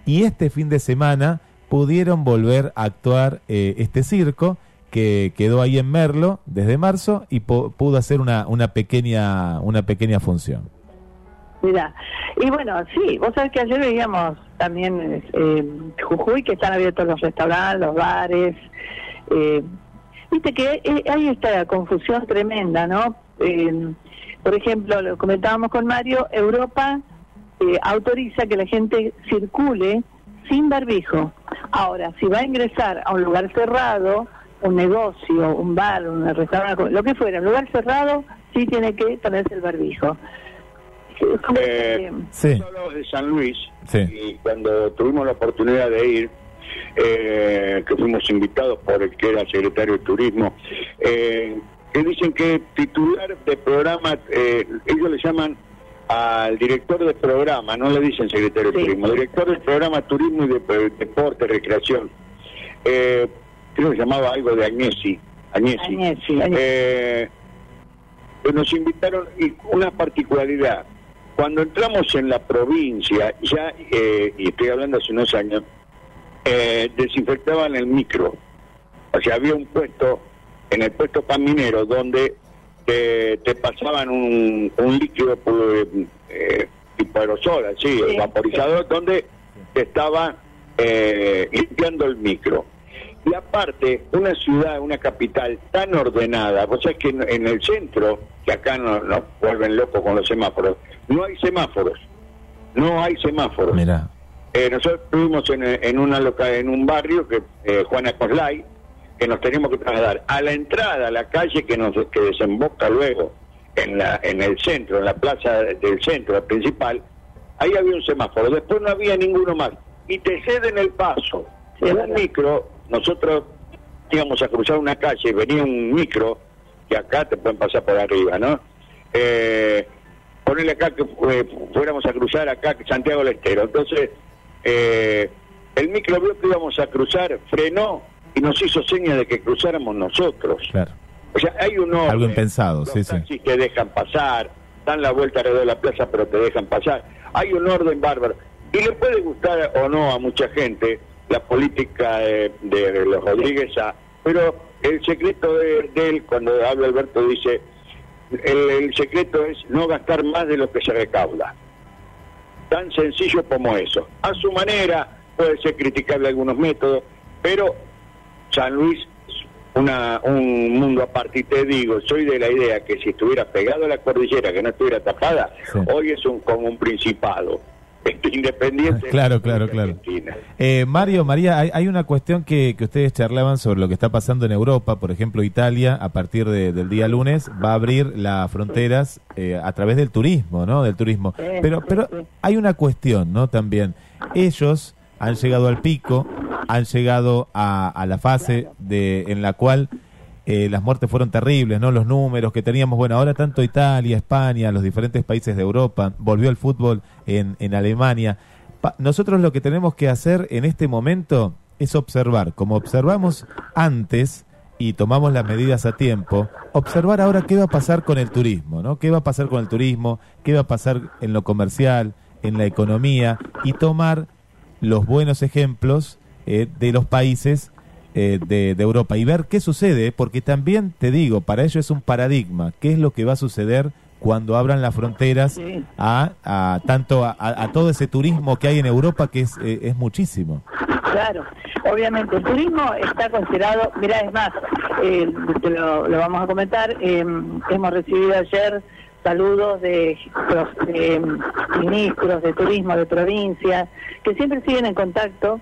y este fin de semana pudieron volver a actuar eh, este circo que quedó ahí en Merlo desde marzo y pu- pudo hacer una, una pequeña una pequeña función. Mira, y bueno, sí, vos sabés que ayer veíamos también eh, Jujuy, que están abiertos los restaurantes, los bares. eh, Viste que eh, hay esta confusión tremenda, ¿no? Eh, por ejemplo, lo comentábamos con Mario, Europa eh, autoriza que la gente circule sin barbijo. Ahora, si va a ingresar a un lugar cerrado, un negocio, un bar, un restaurante, lo que fuera, un lugar cerrado, sí tiene que ponerse el barbijo. Eh, Nosotros de San Luis, Sí. y cuando tuvimos la oportunidad de ir, eh, que fuimos invitados por el que era secretario de Turismo, eh, que dicen que titular de programa, eh, ellos le llaman al director de programa, no le dicen secretario de Sí. Turismo, director del programa Turismo y de, de- Deporte, Recreación. Eh, creo que se llamaba algo de Agnesi. Agnesi. Agnesi, Agnesi. Eh, pues nos invitaron y una particularidad cuando entramos en la provincia ya eh, y estoy hablando hace unos años eh, desinfectaban el micro. O sea había un puesto en el puesto caminero donde te, te pasaban un, un líquido pues, eh, tipo aerosol así Sí, vaporizador donde te estaba eh, limpiando el micro y aparte, una ciudad, una capital tan ordenada, vos sabés que en, en el centro, que acá no- nos vuelven locos con los semáforos, no hay semáforos. No hay semáforos. Mira, Eh, nosotros estuvimos en, en una loca, en un barrio, que eh, Juana Coslay, que nos teníamos que trasladar a la entrada, a la calle que nos que desemboca luego en, la, en el centro, en la plaza del centro, la principal, ahí había un semáforo, después no había ninguno más. Y te ceden el paso. Sí, en un verdad. micro, nosotros íbamos a cruzar una calle, venía un micro, que acá te pueden pasar por arriba, ¿no? Eh, ponerle acá que eh, fuéramos a cruzar acá Santiago del Estero. Entonces, eh, el micro vio que íbamos a cruzar, frenó y nos hizo señas de que cruzáramos nosotros. claro. O sea, hay un orden. Algo impensado, sí, sí. te dejan pasar, dan la vuelta alrededor de la plaza, pero te dejan pasar. Hay un orden bárbaro. Y le puede gustar o no a mucha gente la política de, de los Rodríguez, a- pero el secreto de, de él, cuando habla Alberto, dice, el, el secreto es no gastar más de lo que se recauda. Tan sencillo como eso. A su manera, puede ser criticable algunos métodos, pero San Luis una, un mundo aparte. Y te digo, soy de la idea que si estuviera pegado a la cordillera, que no estuviera tapada, Sí. hoy es un, como un principado. <laughs> independiente. Claro, claro, claro. Eh, Mario, María, hay, hay una cuestión que, que ustedes charlaban sobre lo que está pasando en Europa. Por ejemplo, Italia, a partir de- del día lunes, va a abrir las fronteras eh, a través del turismo, ¿no? Del turismo. Pero, pero hay una cuestión, ¿no? También. Ellos han llegado al pico, han llegado a, a la fase de, en la cual eh, las muertes fueron terribles, ¿no? Los números que teníamos, bueno, ahora tanto Italia, España, los diferentes países de Europa, volvió el fútbol en, en Alemania. Pa- nosotros lo que tenemos que hacer en este momento es observar, como observamos antes y tomamos las medidas a tiempo, observar ahora qué va a pasar con el turismo, ¿no? ¿Qué va a pasar con el turismo? ¿Qué va a pasar en lo comercial, en la economía? Y tomar los buenos ejemplos eh, de los países eh, de, de Europa y ver qué sucede, porque también te digo, para ello es un paradigma, qué es lo que va a suceder cuando abran las fronteras Sí. a, a tanto a, a- todo ese turismo que hay en Europa que es, eh, es muchísimo. Claro, obviamente el turismo está considerado, mira, es más, eh, te lo, lo vamos a comentar, eh, hemos recibido ayer saludos de, de ministros de turismo de provincias que siempre siguen en contacto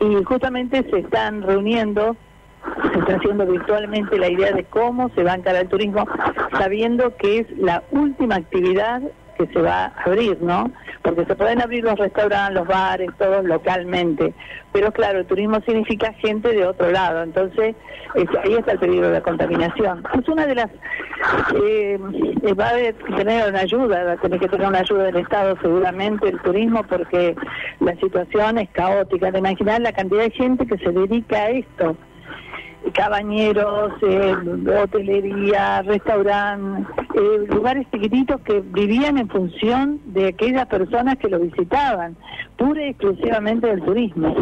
y justamente se están reuniendo, se está haciendo virtualmente la idea de cómo se va a encarar el turismo, sabiendo que es la última actividad que se va a abrir, ¿no? Porque se pueden abrir los restaurantes, los bares, todos localmente, pero claro, el turismo significa gente de otro lado, entonces es- ahí está el peligro de la contaminación. Es una de las... Eh, va a tener una ayuda, va a tener que tener una ayuda del Estado seguramente el turismo porque la situación es caótica. De imaginar la cantidad de gente que se dedica a esto cabañeros, eh, hotelería, restaurante, eh, lugares chiquititos que vivían en función de aquellas personas que lo visitaban, pura y exclusivamente del turismo.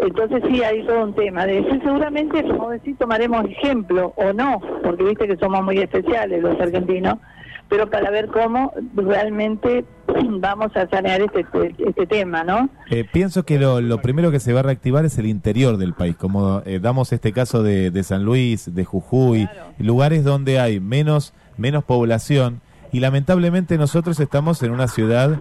Entonces sí, hay todo un tema. De eso seguramente, como decís, tomaremos ejemplo o no, porque viste que somos muy especiales los argentinos, pero para ver cómo realmente <clears throat> vamos a sanear este, este tema, ¿no? Eh, pienso que lo, lo primero que se va a reactivar es el interior del país, como eh, damos este caso de, de San Luis, de Jujuy, Claro. lugares donde hay menos, menos población y lamentablemente nosotros estamos en una ciudad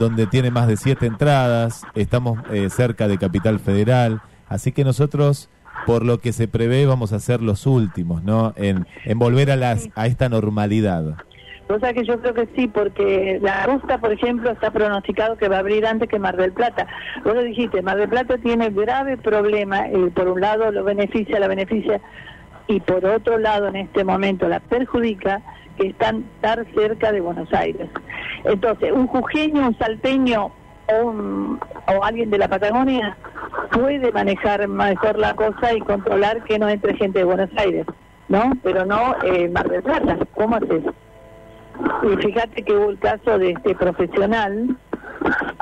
donde tiene más de siete entradas, estamos eh, cerca de Capital Federal, así que nosotros por lo que se prevé vamos a ser los últimos, ¿no? En, en volver a, las, a esta normalidad. O sea que yo creo que sí, porque la ruta, por ejemplo, está pronosticado que va a abrir antes que Mar del Plata. Vos lo dijiste, Mar del Plata tiene grave problema, eh, por un lado lo beneficia, la beneficia, y por otro lado en este momento la perjudica que están estar cerca de Buenos Aires. Entonces, un jujeño, un salteño o, un- o alguien de la Patagonia puede manejar mejor la cosa y controlar que no entre gente de Buenos Aires, ¿no? Pero no eh, Mar del Plata. ¿Cómo haces? Y fíjate que hubo el caso de este profesional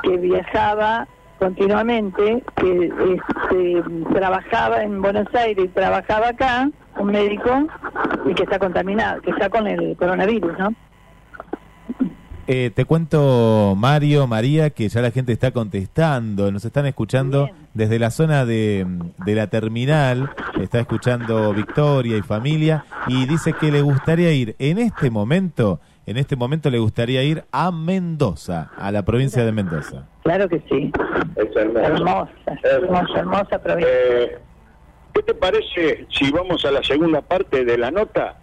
que viajaba continuamente, que este, trabajaba en Buenos Aires y trabajaba acá, un médico, y que está contaminado, que está con el coronavirus, ¿no? Eh, te cuento, Mario, María, que ya la gente está contestando, nos están escuchando Bien. desde la zona de, de la terminal, está escuchando Victoria y familia, y dice que le gustaría ir en este momento, en este momento le gustaría ir a Mendoza, a la provincia de Mendoza. Claro que sí. Es hermoso. Hermosa, hermosa, hermosa provincia. Eh, ¿Qué te parece si vamos a la segunda parte de la nota?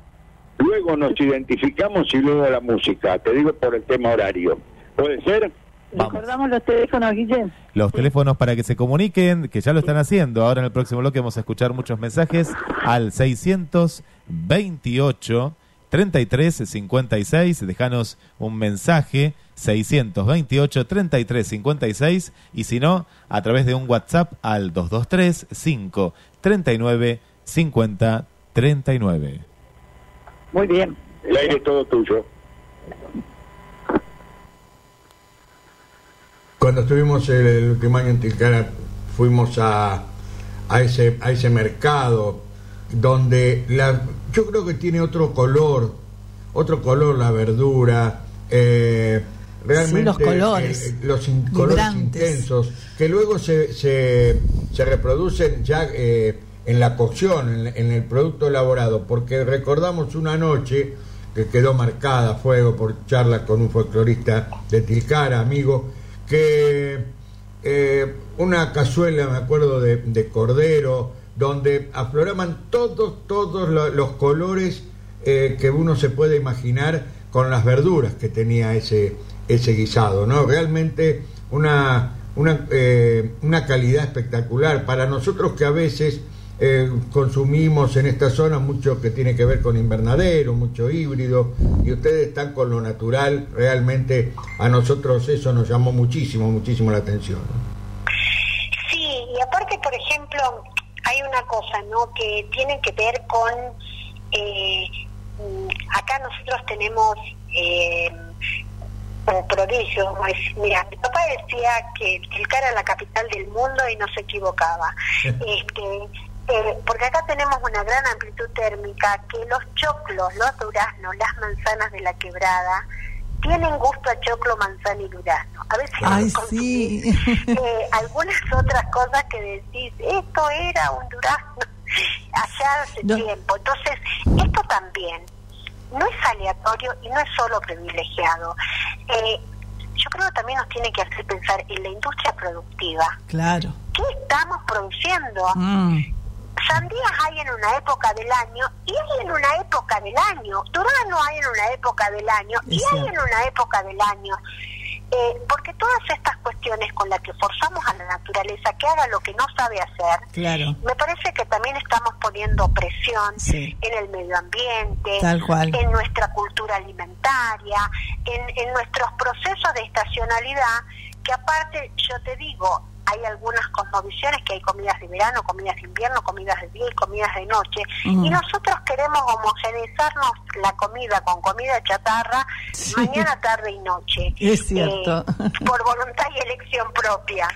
Luego nos identificamos y luego la música. Te digo por el tema horario. ¿Puede ser? vamos. Recordamos los teléfonos, Guillén. Los teléfonos para que se comuniquen, que ya lo están haciendo. Ahora en el próximo bloque vamos a escuchar muchos mensajes al 628 33 56. Dejanos un mensaje 628 33 56 y si no, a través de un WhatsApp al 223 5 39 50 39. Muy bien. El aire es todo tuyo. Cuando estuvimos el, el último año en Tilcara, fuimos a, a, ese, a ese mercado donde la, yo creo que tiene otro color, otro color la verdura, eh, realmente los colores, eh, los in- colores intensos, que luego se, se, se reproducen ya eh, en la cocción, en, en el producto elaborado, porque recordamos una noche que quedó marcada a fuego por charla con un folclorista de Tilcara, amigo, que eh, una cazuela, me acuerdo, de, de cordero, donde afloraban todos, todos lo- los colores eh, que uno se puede imaginar con las verduras que tenía ese, ese guisado, ¿no? Realmente una, una, eh, una calidad espectacular. Para nosotros que a veces eh, consumimos en esta zona mucho que tiene que ver con invernadero, mucho híbrido, y ustedes están con lo natural, realmente a nosotros eso nos llamó muchísimo, muchísimo la atención. Sí, y aparte, por ejemplo, hay una cosa, ¿no? Que tiene que ver con. eh, mm, acá nosotros tenemos eh, un prodigio. Mira, mi papá decía que Tilcara era la capital del mundo y no se equivocaba. <laughs> este eh, porque acá tenemos una gran amplitud térmica que los choclos, los duraznos, las manzanas de la quebrada tienen gusto a choclo, manzana y durazno. A veces Ay, sí. <laughs> eh, algunas otras cosas que decís, esto era un durazno <laughs> allá hace No. tiempo. Entonces, esto también no es aleatorio y no es solo privilegiado. Eh, yo creo que también nos tiene que hacer pensar en la industria productiva. Claro. ¿Qué estamos produciendo? Mm, Sandías hay en una época del año y hay en una época del año. Durazno hay en una época del año y hay en una época del año. Eh, porque todas estas cuestiones con las que forzamos a la naturaleza que haga lo que no sabe hacer, claro. me parece que también estamos poniendo presión Sí. en el medio ambiente, Tal cual. en nuestra cultura alimentaria, en, en nuestros procesos de estacionalidad, que aparte, yo te digo, hay algunas cosmovisiones que hay comidas de verano, comidas de invierno, comidas de día y comidas de noche, y nosotros queremos homogeneizarnos la comida con comida chatarra Sí. mañana, tarde y noche. Es cierto. Eh, por voluntad y elección propia.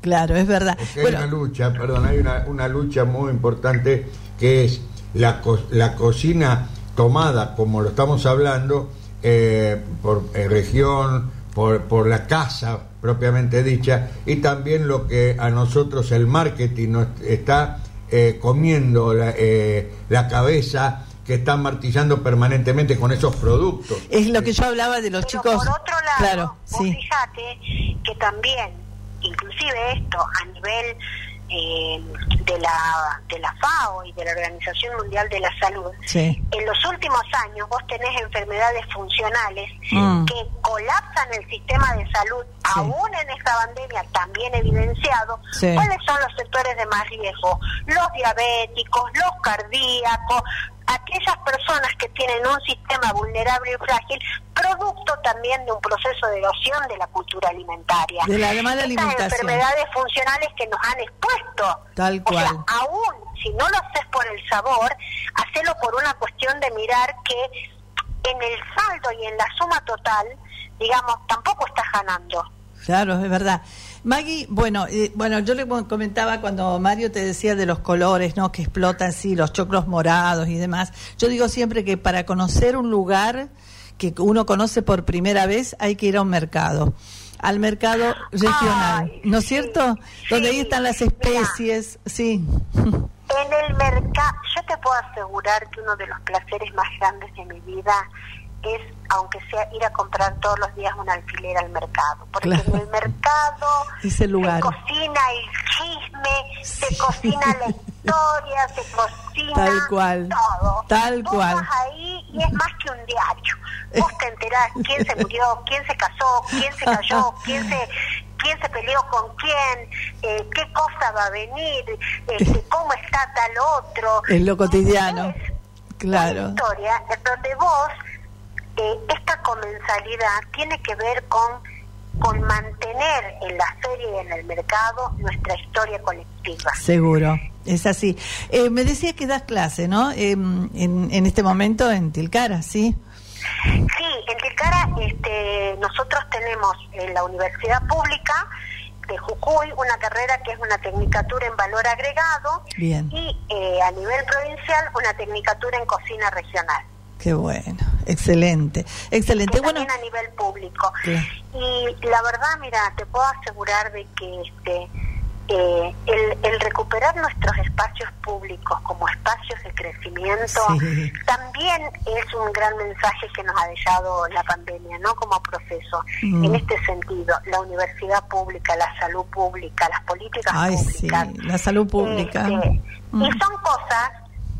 Claro, es verdad. Porque hay Bueno, una lucha, perdón, hay una, una lucha muy importante que es la, co- la cocina tomada, como lo estamos hablando, eh, por eh, región, por, por la casa propiamente dicha, y también lo que a nosotros el marketing nos está eh, comiendo la, eh, la cabeza, que están martillando permanentemente con esos productos. es lo que yo hablaba de los Pero chicos. por otro lado, claro, vos sí. fíjate que también, inclusive esto a nivel eh, de la de la FAO y de la Organización Mundial de la Salud, Sí. en los últimos años vos tenés enfermedades funcionales Mm. que colapsan el sistema de salud, aún en esta pandemia también evidenciado. Sí. ¿Cuáles son los sectores de más riesgo? Los diabéticos, los cardíacos, aquellas personas que tienen un sistema vulnerable y frágil, producto también de un proceso de erosión de la cultura alimentaria. De la mala Estas alimentación. enfermedades funcionales que nos han expuesto. Tal O sea, cual. aún si no lo haces por el sabor, hacelo por una cuestión de mirar que en el saldo y en la suma total, digamos, tampoco estás ganando. Claro, es verdad. Maggie, bueno, eh, bueno, yo le comentaba cuando Mario te decía de los colores, ¿no? Que explotan, sí, los choclos morados y demás. Yo digo siempre que para conocer un lugar que uno conoce por primera vez hay que ir a un mercado, al mercado regional, Ay, ¿no es sí, cierto? Donde ahí están las Mira. especies, sí. En el mercado, yo te puedo asegurar que uno de los placeres más grandes de mi vida es, aunque sea ir a comprar todos los días un alfiler al mercado. Porque Claro. en el mercado <laughs> Ese lugar. se cocina el chisme, se cocina la <laughs> historia, se cocina Tal cual, todo. tal Vos cual. vas ahí y es más que un diario. Vos te enterás quién se murió, quién se casó, quién se cayó, <laughs> quién se quién se peleó con quién, eh, qué cosa va a venir, este, cómo está tal otro. Es lo cotidiano. Es Claro. Una historia en donde vos, eh, esta comensalidad tiene que ver con, con mantener en la feria y en el mercado nuestra historia colectiva. Seguro, es así. Eh, me decía que das clase, ¿no? Em, en, en este momento en Tilcara, ¿sí? Sí, en Tilcara este, nosotros tenemos en la universidad pública de Jujuy una carrera que es una tecnicatura en valor agregado Bien. y eh, a nivel provincial una tecnicatura en cocina regional. Qué bueno, excelente, excelente. Bueno, también a nivel público. Claro. Y la verdad, mira, te puedo asegurar de que este eh, el, el recuperar nuestros espacios públicos como espacios de crecimiento Sí. también es un gran mensaje que nos ha dejado la pandemia, ¿no? Como proceso. Mm. En este sentido, la universidad pública, la salud pública, las políticas Ay, sí, públicas. la salud pública. Este, Mm. Y son cosas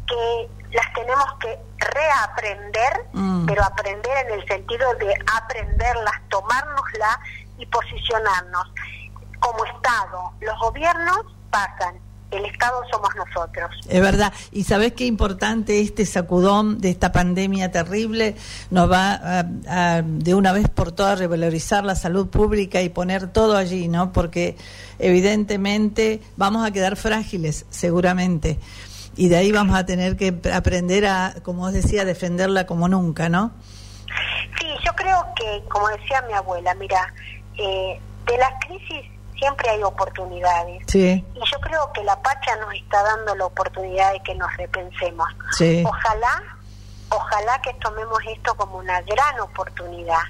que las tenemos que reaprender, Mm. pero aprender en el sentido de aprenderlas, tomárnoslas y posicionarnos. Como Estado, los gobiernos pasan, el Estado somos nosotros. Es verdad. Y sabes qué importante este sacudón de esta pandemia terrible nos va a, a, de una vez por todas revalorizar la salud pública y poner todo allí, ¿no? Porque evidentemente vamos a quedar frágiles, seguramente. Y de ahí vamos a tener que aprender a, como os decía, defenderla como nunca, ¿no? Sí, yo creo que, como decía mi abuela, mira, eh, de las crisis siempre hay oportunidades. Sí, Y yo creo que la Pacha nos está dando la oportunidad de que nos repensemos. sí. Ojalá, ojalá que tomemos esto como una gran oportunidad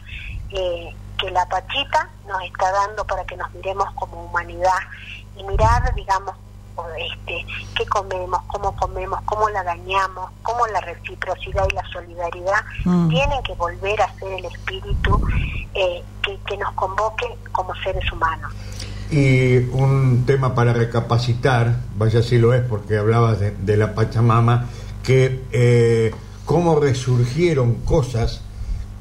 eh, que la Pachita nos está dando para que nos miremos como humanidad y mirar, digamos, este, qué comemos, cómo comemos, cómo la dañamos, cómo la reciprocidad y la solidaridad Mm. tienen que volver a ser el espíritu eh, que, que nos convoque como seres humanos. Y un tema para recapacitar, vaya si lo es, porque hablabas de, de la Pachamama, que eh, cómo resurgieron cosas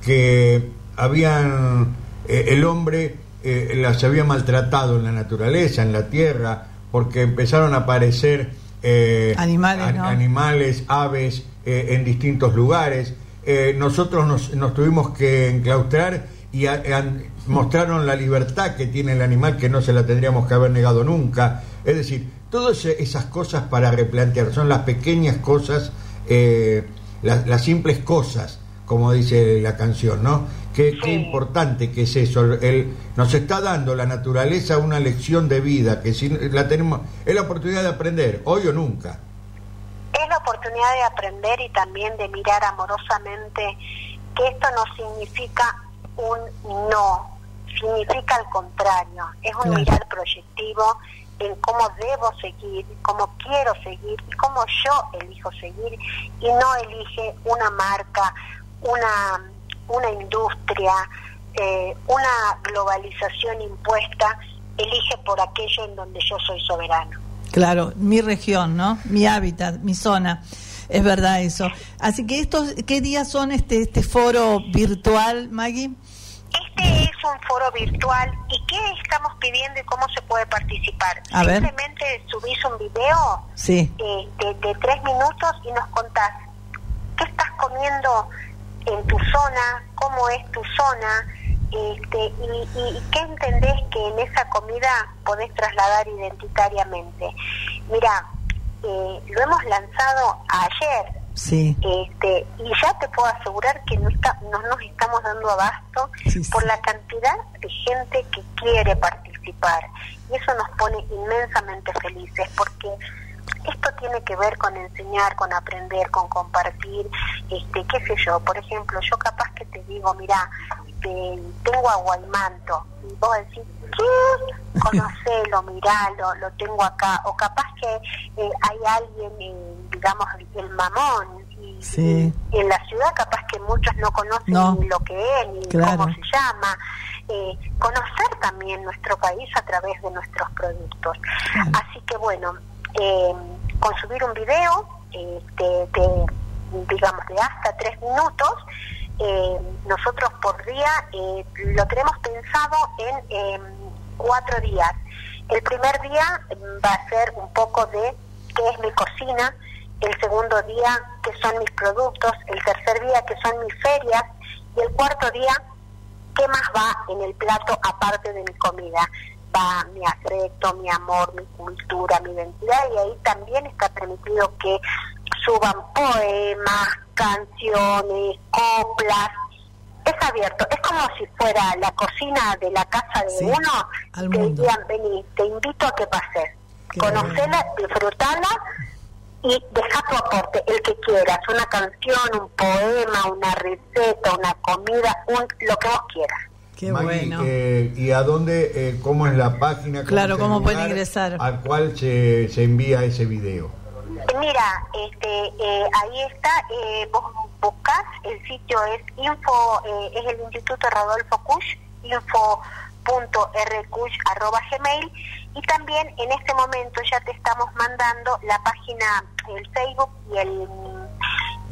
que habían, eh, el hombre eh, las había maltratado en la naturaleza, en la tierra, porque empezaron a aparecer eh, Animales, animales, aves eh, en distintos lugares. Eh, nosotros nos, nos tuvimos que enclaustrar y a- mostraron la libertad que tiene el animal que no se la tendríamos que haber negado nunca. Es decir, todas esas cosas para replantear, son las pequeñas cosas, las, las simples cosas, como dice la canción, ¿no? Qué, qué Sí. importante que es eso. El, nos está dando la naturaleza una lección de vida que si la tenemos, es la oportunidad de aprender, hoy o nunca. es la oportunidad de aprender y también de mirar amorosamente que esto no significa un no, significa al contrario, es un Claro. mirar proyectivo en cómo debo seguir, cómo quiero seguir y cómo yo elijo seguir y no elige una marca, una, una industria, eh, una globalización impuesta, elige por aquello en donde yo soy soberano. Claro, mi región, ¿no? Mi hábitat, mi zona. Es verdad eso. Así que estos, ¿qué días son este este foro virtual, Maggie? Este es un foro virtual y ¿qué estamos pidiendo y cómo se puede participar? A ver. Simplemente subís un video Sí, eh, de, de tres minutos y nos contás qué estás comiendo en tu zona, cómo es tu zona este, y, y- y qué entendés que en esa comida podés trasladar identitariamente. Mira, eh, lo hemos lanzado ayer sí. este, y ya te puedo asegurar que no, está, no nos estamos dando abasto Sí, sí. por la cantidad de gente que quiere participar. Y eso nos pone inmensamente felices que ver con enseñar, con aprender, con compartir, este, qué sé yo, por ejemplo, yo capaz que te digo, mira, tengo agua y manto, y vos decís, ¿qué? Conocelo, miralo, lo tengo acá, o capaz que eh, hay alguien, eh, digamos, el mamón, y, Sí. y en la ciudad capaz que muchos no conocen No. ni lo que es, ni Claro. cómo se llama, eh, conocer también nuestro país a través de nuestros productos. Claro. Así que bueno, eh, con subir un video este, de, digamos, de hasta tres minutos, eh, nosotros por día eh, lo tenemos pensado en eh, cuatro días. El primer día mm, va a ser un poco de qué es mi cocina, el segundo día qué son mis productos, el tercer día qué son mis ferias y el cuarto día qué más va en el plato aparte de mi comida. Mi afecto, mi amor, mi cultura, mi identidad y ahí también está permitido que suban poemas, canciones, coplas. Es abierto, es como si fuera la cocina de la casa de Sí, uno. al mundo. dirían, vení, te invito a que pases. Qué Conocela, disfrutala y deja tu aporte, el que quieras, una canción, un poema, una receta, una comida, un, lo que vos quieras. Qué Maggie, bueno. eh, ¿Y a dónde, eh, cómo es la página? Claro, cómo pueden ingresar. Al cual se, se envía ese video. Mira, este, eh, ahí está, eh, vos buscás, el sitio es info, eh, es el Instituto Rodolfo Kusch, info.rkusch.gmail y también en este momento ya te estamos mandando la página, el Facebook y el,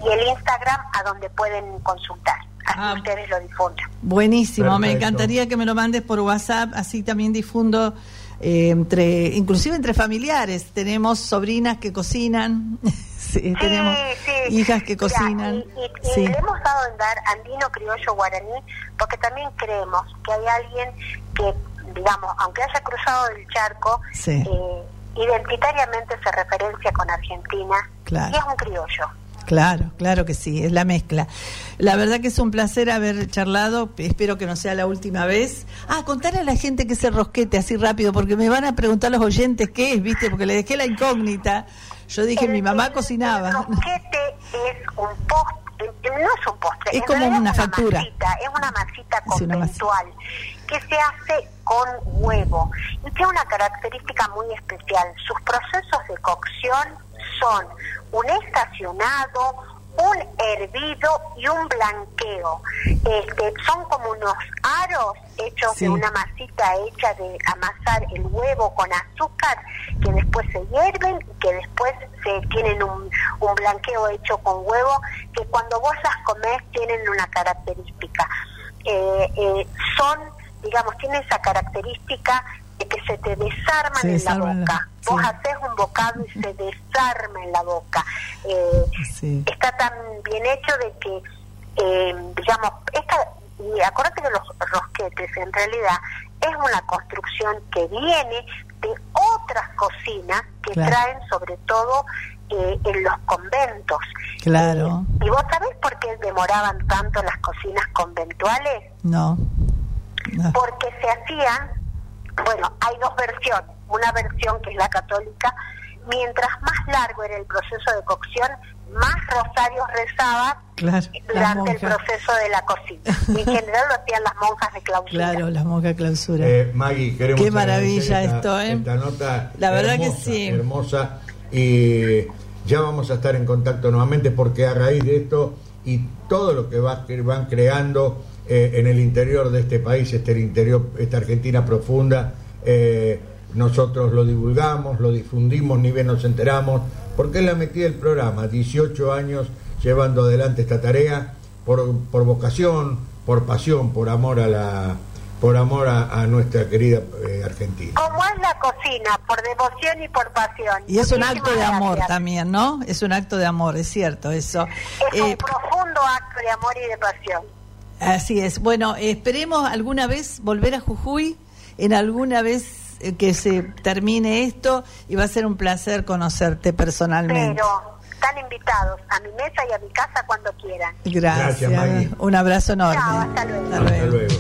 y el Instagram a donde pueden consultar, así Ah. ustedes lo difundan. Buenísimo, me encantaría que me lo mandes por WhatsApp, así también difundo eh, entre, inclusive entre familiares. Tenemos sobrinas que cocinan, <laughs> sí, tenemos sí. hijas que Mira, cocinan. y, y- y sí. le hemos dado en dar andino criollo guaraní porque también creemos que hay alguien que, digamos, aunque haya cruzado el charco, Sí. eh, identitariamente se referencia con Argentina Claro. y es un criollo. Claro, claro que sí, es la mezcla. La verdad que es un placer haber charlado, espero que no sea la última vez. Ah, contarle a la gente que es el rosquete así rápido, porque me van a preguntar los oyentes qué es, ¿viste? Porque le dejé la incógnita. Yo dije, El- mi mamá el- cocinaba. El rosquete es un postre, no es un postre, Es en como una es factura. una masita Es una masita. conventual que se hace con huevo y tiene una característica muy especial. Sus procesos de cocción son un estacionado, un hervido y un blanqueo. Este, son como unos aros hechos Sí. de una masita hecha de amasar el huevo con azúcar que después se hierven y que después se tienen un, un blanqueo hecho con huevo que cuando vos las comés tienen una característica. Eh, eh, son, digamos, tienen esa característica de que se te desarman Se en la la- boca. Vos sí. haces un bocado y se desarma en la boca. Eh, Sí. está tan bien hecho de que, eh, digamos, esta, y acuérdate que los rosquetes en realidad es una construcción que viene de otras cocinas que Claro. traen sobre todo eh, en los conventos. Claro. ¿Y vos sabés por qué demoraban tanto las cocinas conventuales? No. no. porque se hacían, bueno, hay dos versiones, una versión que es la católica, mientras más largo era el proceso de cocción, más rosarios rezaba Claro, durante el proceso de la cocina. Y en <laughs> general lo hacían las monjas de clausura. Claro, las monjas clausura. Eh, Maggie, queremos Qué maravilla esta, esto, ¿eh? esta nota La verdad que hermosa, sí. hermosa y ya vamos a estar en contacto nuevamente porque a raíz de esto y todo lo que va, que van creando eh, en el interior de este país, este interior, esta Argentina profunda, eh, nosotros lo divulgamos, lo difundimos, ni bien nos enteramos, porque la metí del programa, 18 años llevando adelante esta tarea por, por vocación, por pasión, por amor a la por amor a, a nuestra querida eh, Argentina. Como es la cocina, por devoción y por pasión. Y es un acto de amor gracias. también, ¿no? Es un acto de amor, es cierto eso. Es Eh, un profundo acto de amor y de pasión. Así es. Bueno, esperemos alguna vez volver a Jujuy, en alguna vez eh, que se termine esto y va a ser un placer conocerte personalmente. Pero están invitados a mi mesa y a mi casa cuando quieran. Gracias. Gracias, Maggie. un abrazo enorme. Chao, hasta luego. Hasta Hasta luego. luego.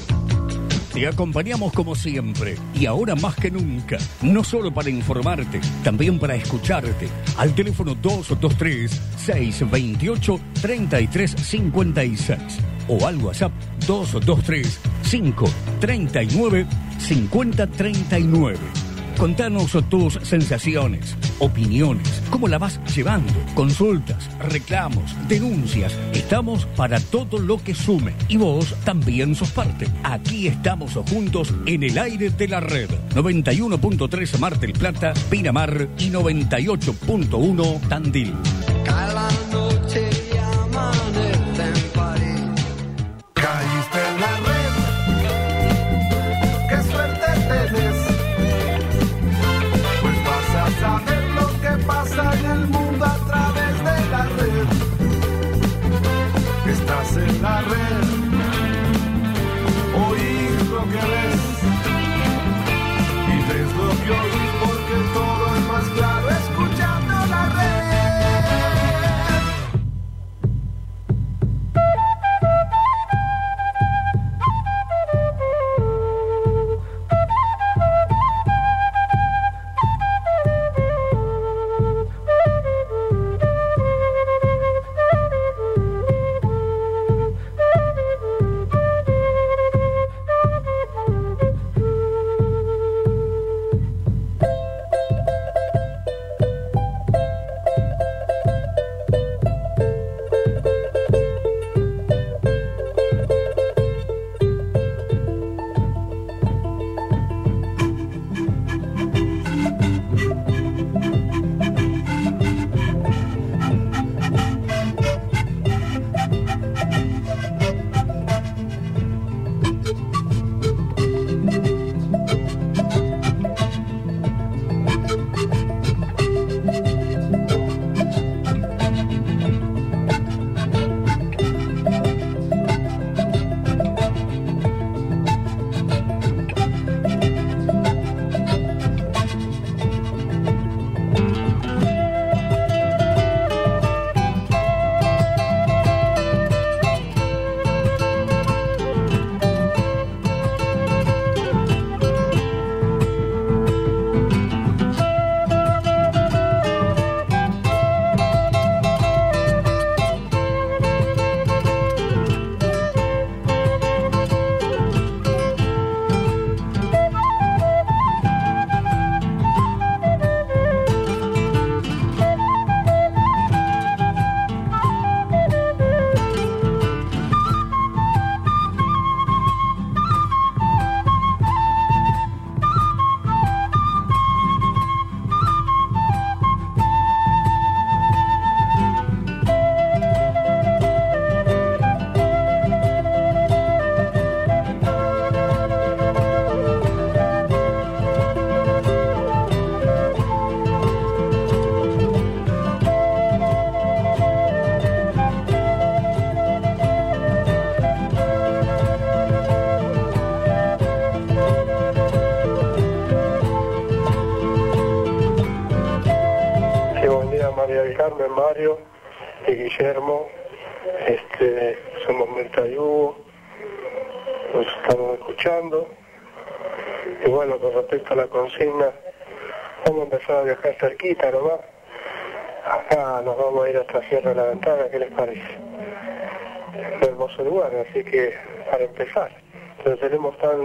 Te acompañamos como siempre y ahora más que nunca, no solo para informarte, también para escucharte. Al teléfono 223-628-3356 o al WhatsApp 223-539-5039. Contanos tus sensaciones, opiniones, cómo la vas llevando, consultas, reclamos, denuncias. Estamos para todo lo que sume y vos también sos parte. Aquí estamos juntos en el aire de la red. 91.3 Mar del Plata, Pinamar y 98.1 Tandil.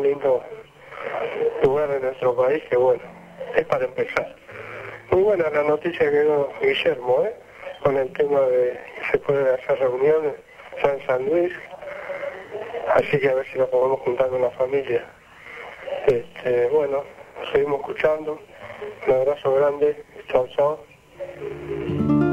Lindo lugar en nuestro país que bueno, es para empezar. Muy buena la noticia que dio Guillermo, ¿eh? con el tema de que se pueden hacer reuniones ya en San Luis, así que a ver si nos podemos juntar con la familia. Este, bueno, seguimos escuchando, un abrazo grande, chao chao.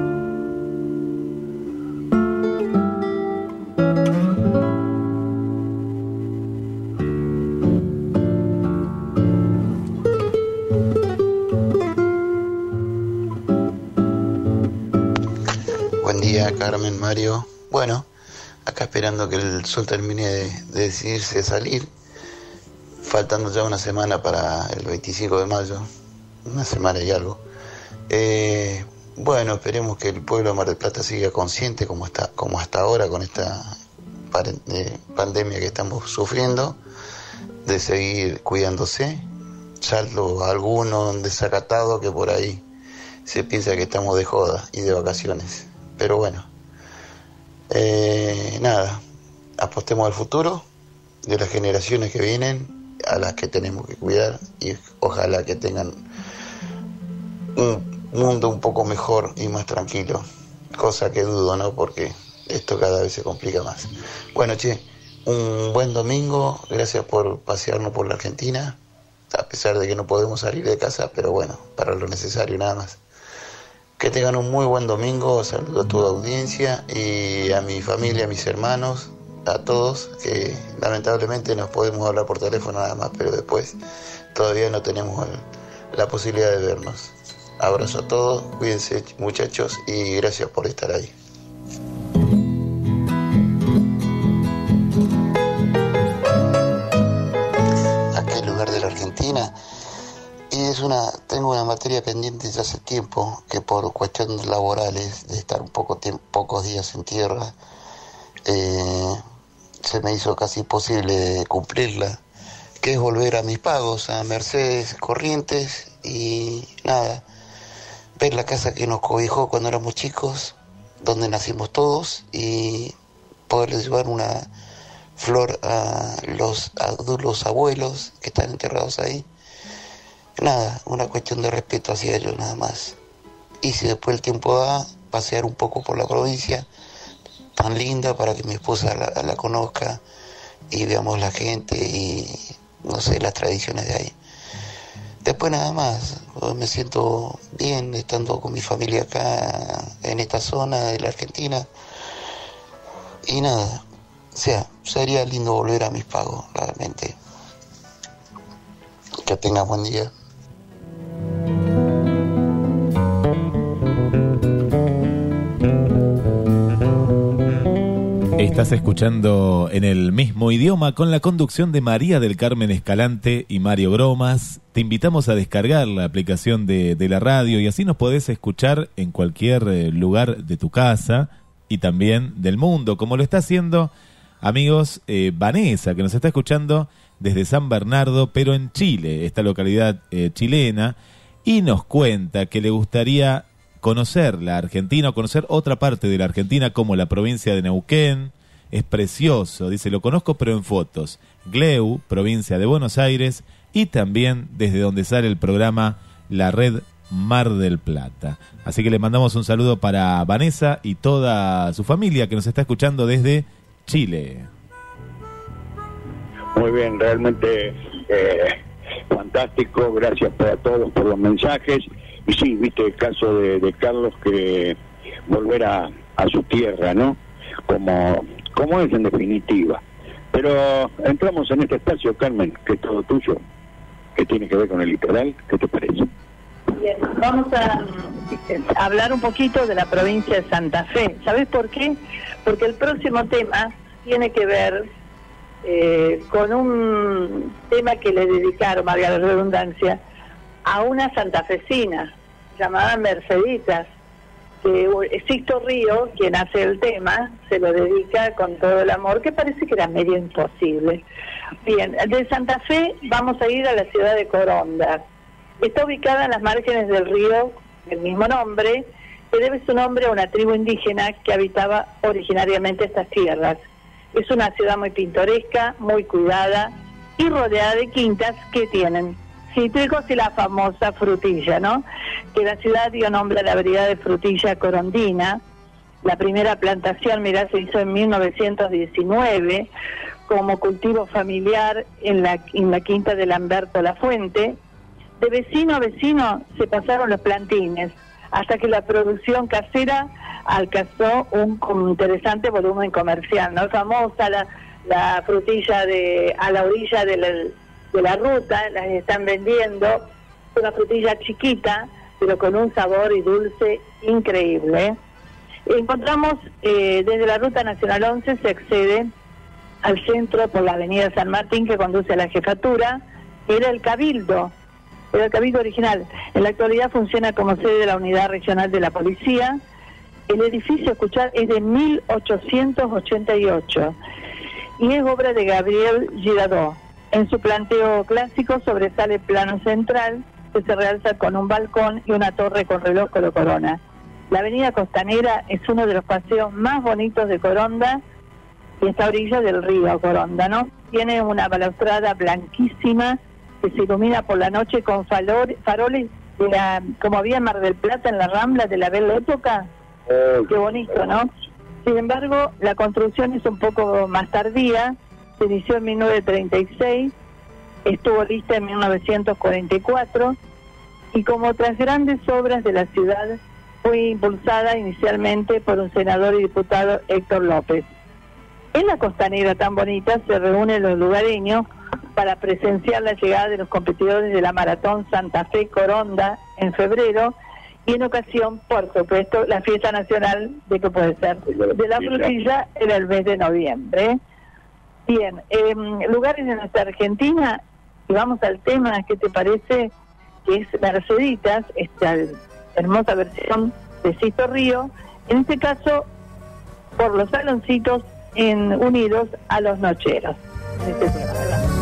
Buen día, Carmen, Mario. Bueno, acá esperando que el sol termine de, de decidirse salir, faltando ya una semana para el 25 de mayo, una semana y algo. Eh, bueno, esperemos que el pueblo de Mar del Plata siga consciente como, está, como hasta ahora con esta eh, pandemia que estamos sufriendo, de seguir cuidándose, salvo alguno desacatado que por ahí se piensa que estamos de joda y de vacaciones. Pero bueno, eh, nada, apostemos al futuro de las generaciones que vienen, a las que tenemos que cuidar y ojalá que tengan un mundo un poco mejor y más tranquilo, cosa que dudo, ¿no? Porque esto cada vez se complica más. Bueno, che, un buen domingo, gracias por pasearnos por la Argentina, a pesar de que no podemos salir de casa, pero bueno, para lo necesario nada más. Que tengan un muy buen domingo, saludo a toda audiencia y a mi familia, a mis hermanos, a todos, que lamentablemente nos podemos hablar por teléfono nada más, pero después todavía no tenemos la posibilidad de vernos. Abrazo a todos, cuídense muchachos y gracias por estar ahí. Una tengo una materia pendiente desde hace tiempo que por cuestiones laborales de estar un poco tiempo, pocos días en tierra eh, se me hizo casi imposible cumplirla que es volver a mis pagos a Mercedes Corrientes y nada ver la casa que nos cobijó cuando éramos chicos donde nacimos todos y poderles llevar una flor a los, a los abuelos que están enterrados ahí. Nada, una cuestión de respeto hacia ellos nada más. Y si después el tiempo da, pasear un poco por la provincia, tan linda para que mi esposa la, conozca y veamos la gente y, no sé, las tradiciones de ahí. Después nada más, me siento bien estando con mi familia acá en esta zona de la Argentina. Y nada, o sea, sería lindo volver a mis pagos, realmente. Que tengas buen día. Estás escuchando en el mismo idioma con la conducción de María del Carmen Escalante y Mario Bromas. Te invitamos a descargar la aplicación de, de la radio y así nos podés escuchar en cualquier eh, lugar de tu casa y también del mundo, como lo está haciendo, amigos, eh, Vanessa, que nos está escuchando desde San Bernardo, pero en Chile, esta localidad eh, chilena, y nos cuenta que le gustaría conocer la Argentina o conocer otra parte de la Argentina como la provincia de Neuquén. Es precioso, dice, lo conozco pero en fotos. Gleu, provincia de Buenos Aires, y también desde donde sale el programa La Red Mar del Plata. Así que le mandamos un saludo para Vanessa y toda su familia que nos está escuchando desde Chile. Muy bien, realmente eh, fantástico, gracias a todos por los mensajes. Y sí, viste el caso de, de Carlos que volver a, a su tierra, ¿no? Como, como es en definitiva. Pero entramos en este espacio, Carmen, que es todo tuyo, que tiene que ver con el litoral, ¿qué te parece? Bien, vamos a hablar un poquito de la provincia de Santa Fe. ¿Sabes por qué? Porque el próximo tema tiene que ver eh, con un tema que le dedicaron, valga la redundancia, a una santafesina llamada Merceditas, que Sixto Río, quien hace el tema, se lo dedica con todo el amor, que parece que era medio imposible. Bien, de Santa Fe vamos a ir a la ciudad de Coronda. Está ubicada en las márgenes del río del mismo nombre, que debe su nombre a una tribu indígena que habitaba originariamente estas tierras. Es una ciudad muy pintoresca, muy cuidada y rodeada de quintas que tienen cítricos y la famosa frutilla, ¿no? Que la ciudad dio nombre a la variedad de frutilla corondina. La primera plantación, mirá, se hizo en 1919 como cultivo familiar en la, en la quinta de Lamberto La Fuente. De vecino a vecino se pasaron los plantines hasta que la producción casera alcanzó un, interesante volumen comercial, ¿no? Famosa la, la frutilla de a la orilla de la, de la ruta, las están vendiendo, una frutilla chiquita, pero con un sabor y dulce increíble. Encontramos eh, desde la Ruta Nacional 11 se accede al centro por la Avenida San Martín que conduce a la jefatura, era el Cabildo, era el Cabildo original. En la actualidad funciona como sede de la Unidad Regional de la Policía. El edificio, escuchar, es de 1888 y es obra de Gabriel Girardot. En su planteo clásico sobresale el plano central que se realza con un balcón y una torre con reloj con corona. La avenida Costanera es uno de los paseos más bonitos de Coronda y está a orilla del río Coronda, ¿no? Tiene una balaustrada blanquísima que se ilumina por la noche con falor- faroles de la, como había en Mar del Plata en la Rambla de la bella época. Qué bonito, ¿no? Sin embargo, la construcción es un poco más tardía, se inició en 1936, estuvo lista en 1944 y como otras grandes obras de la ciudad fue impulsada inicialmente por un senador y diputado Héctor López. En la costanera tan bonita se reúnen los lugareños para presenciar la llegada de los competidores de la Maratón Santa Fe Coronda en febrero y en ocasión, por supuesto, la fiesta nacional de que puede ser de la frutilla en el mes de noviembre. Bien, em, lugares de nuestra Argentina, y vamos al tema, ¿qué te parece? Que es Merceditas, esta hermosa versión de Sisto Río, en este caso por los saloncitos en, unidos a los nocheros. Este tema,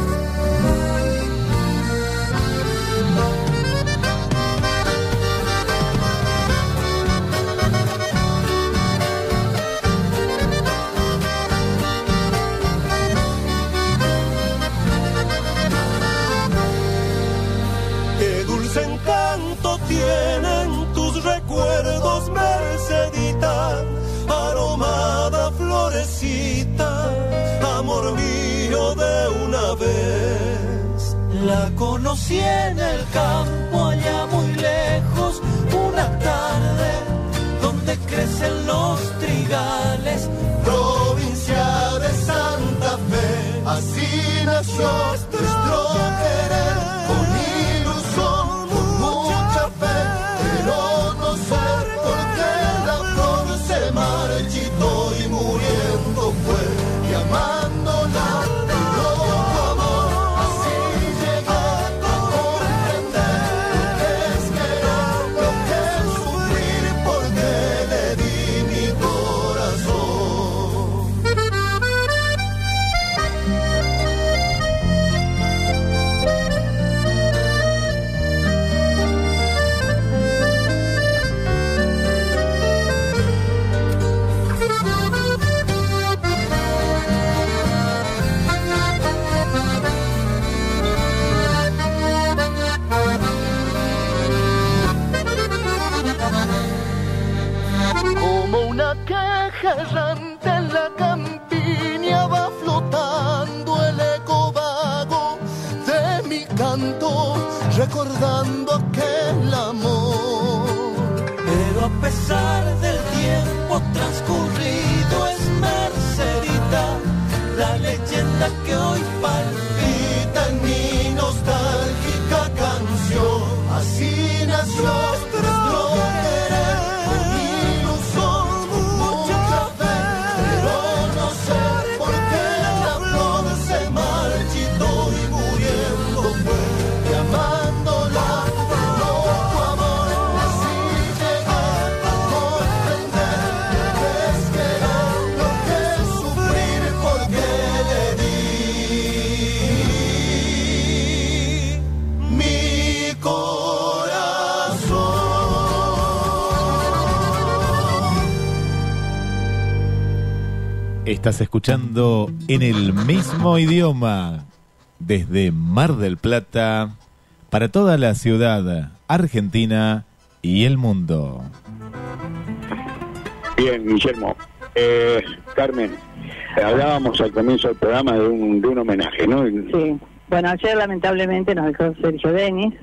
conocí en el campo allá muy lejos, una tarde donde crecen los trigales. Provincia de Santa Fe, así nació nuestro querer, recordando aquel amor. Pero a pesar del tiempo transcurrido Estás escuchando en el mismo idioma desde Mar del Plata para toda la ciudad, Argentina y el mundo. Bien, Guillermo. Eh, Carmen, hablábamos al comienzo del programa de un, de un homenaje, ¿no? Sí. Bueno, ayer lamentablemente nos dejó Sergio Denis,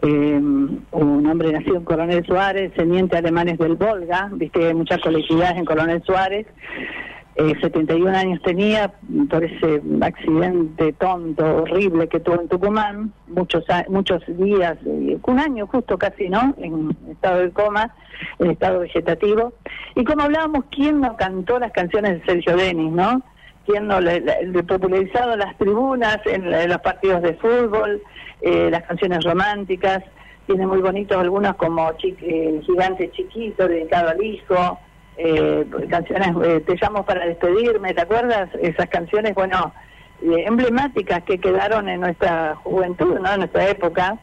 eh, un hombre nacido en Coronel Suárez, teniente alemanes del Volga, viste, muchas colectividades en Coronel Suárez. Eh, 71 años tenía por ese accidente tonto, horrible que tuvo en Tucumán, muchos muchos días, eh, un año justo casi, ¿no? En estado de coma, en estado vegetativo. Y como hablábamos, ¿quién no cantó las canciones de Sergio Denis, no? ¿Quién no le, le- popularizado las tribunas, en los partidos de fútbol, eh, las canciones románticas? Tiene muy bonitos algunos como Chi- eh, Gigante Chiquito, dedicado al hijo, eh, canciones, eh, Te llamo para despedirme, ¿te acuerdas? Esas canciones, bueno, eh, emblemáticas que quedaron en nuestra juventud, ¿no? En nuestra época.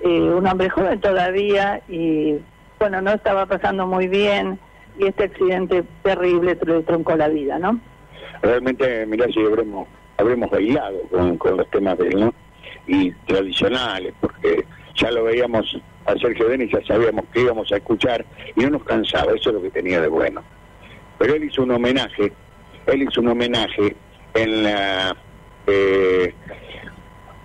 Eh, un hombre joven todavía y, bueno, no estaba pasando muy bien y este accidente terrible le troncó la vida, ¿no? Realmente, mirá si habremos, habremos bailado con, con los temas de él, ¿no? Y tradicionales, porque ya lo veíamos a Sergio Denis, ya sabíamos que íbamos a escuchar y no nos cansaba, eso es lo que tenía de bueno. Pero él hizo un homenaje, él hizo un homenaje en la... eh,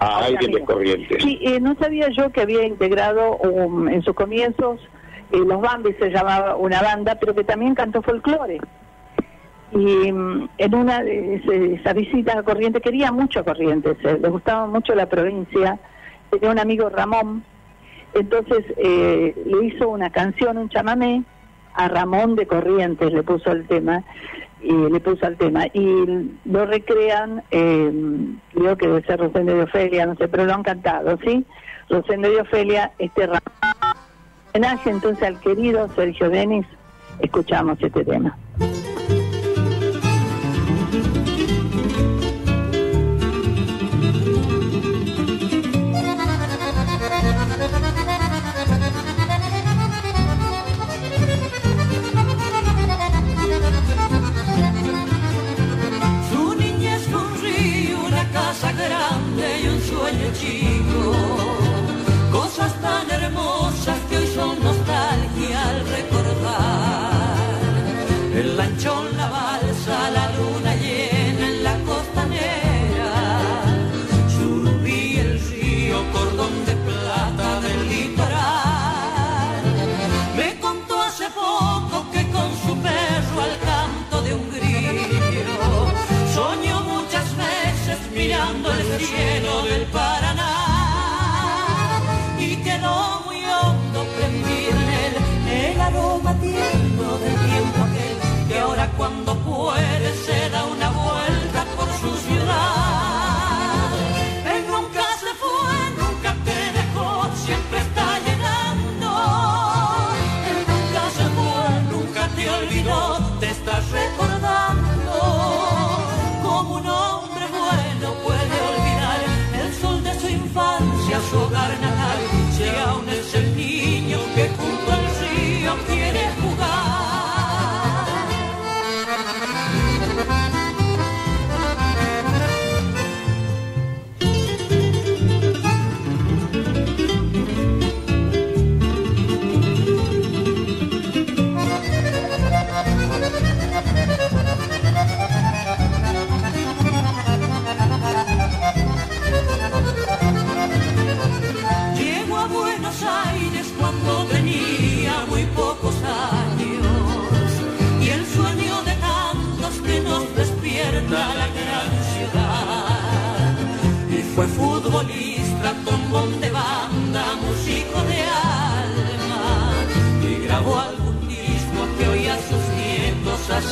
a alguien de. Corrientes. Sí, eh, no sabía yo que había integrado um, en sus comienzos, eh, Los Bambis se llamaba una banda, pero que también cantó folclore. Y mm, en una de esas visitas a Corrientes, quería mucho a Corrientes, eh, le gustaba mucho la provincia, tenía un amigo Ramón, entonces eh, le hizo una canción, un chamamé, a Ramón de Corrientes le puso el tema, y le puso el tema, y lo recrean, eh, creo que debe ser Rosendo de Ofelia, no sé, pero lo han cantado, ¿sí? Rosendo de Ofelia, este Ramón. Homenaje entonces al querido Sergio Denis, escuchamos este tema. Grande y un sueño chico. Cosas tan hermosas que hoy son nostalgia al recordar. El lanchón, la balsa, la luna llena en la costanera. Surubí, el río, cordón de plata del litoral. Me contó hace poco que con su perro al canto de un grillo soñó muchas veces mirando el cielo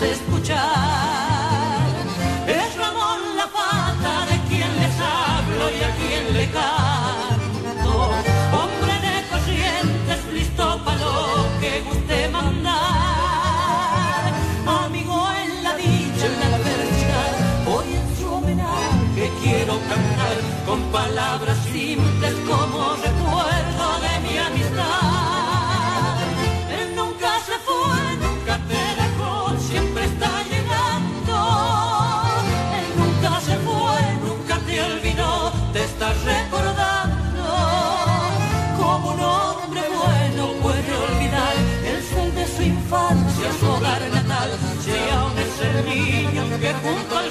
escuchar. Es Ramón la pata de quien les hablo y a quien le canto. Hombre de corrientes, listo para lo que guste mandar. Amigo en la dicha, en la adversidad, hoy en su homenaje quiero cantar con palabras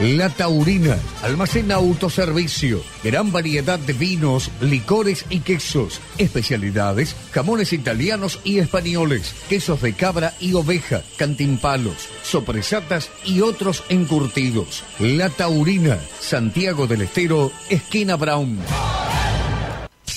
La Taurina, almacén autoservicio, gran variedad de vinos, licores y quesos, especialidades, jamones italianos y españoles, quesos de cabra y oveja, cantimpalos, sopresatas y otros encurtidos. La Taurina, Santiago del Estero, esquina Brown.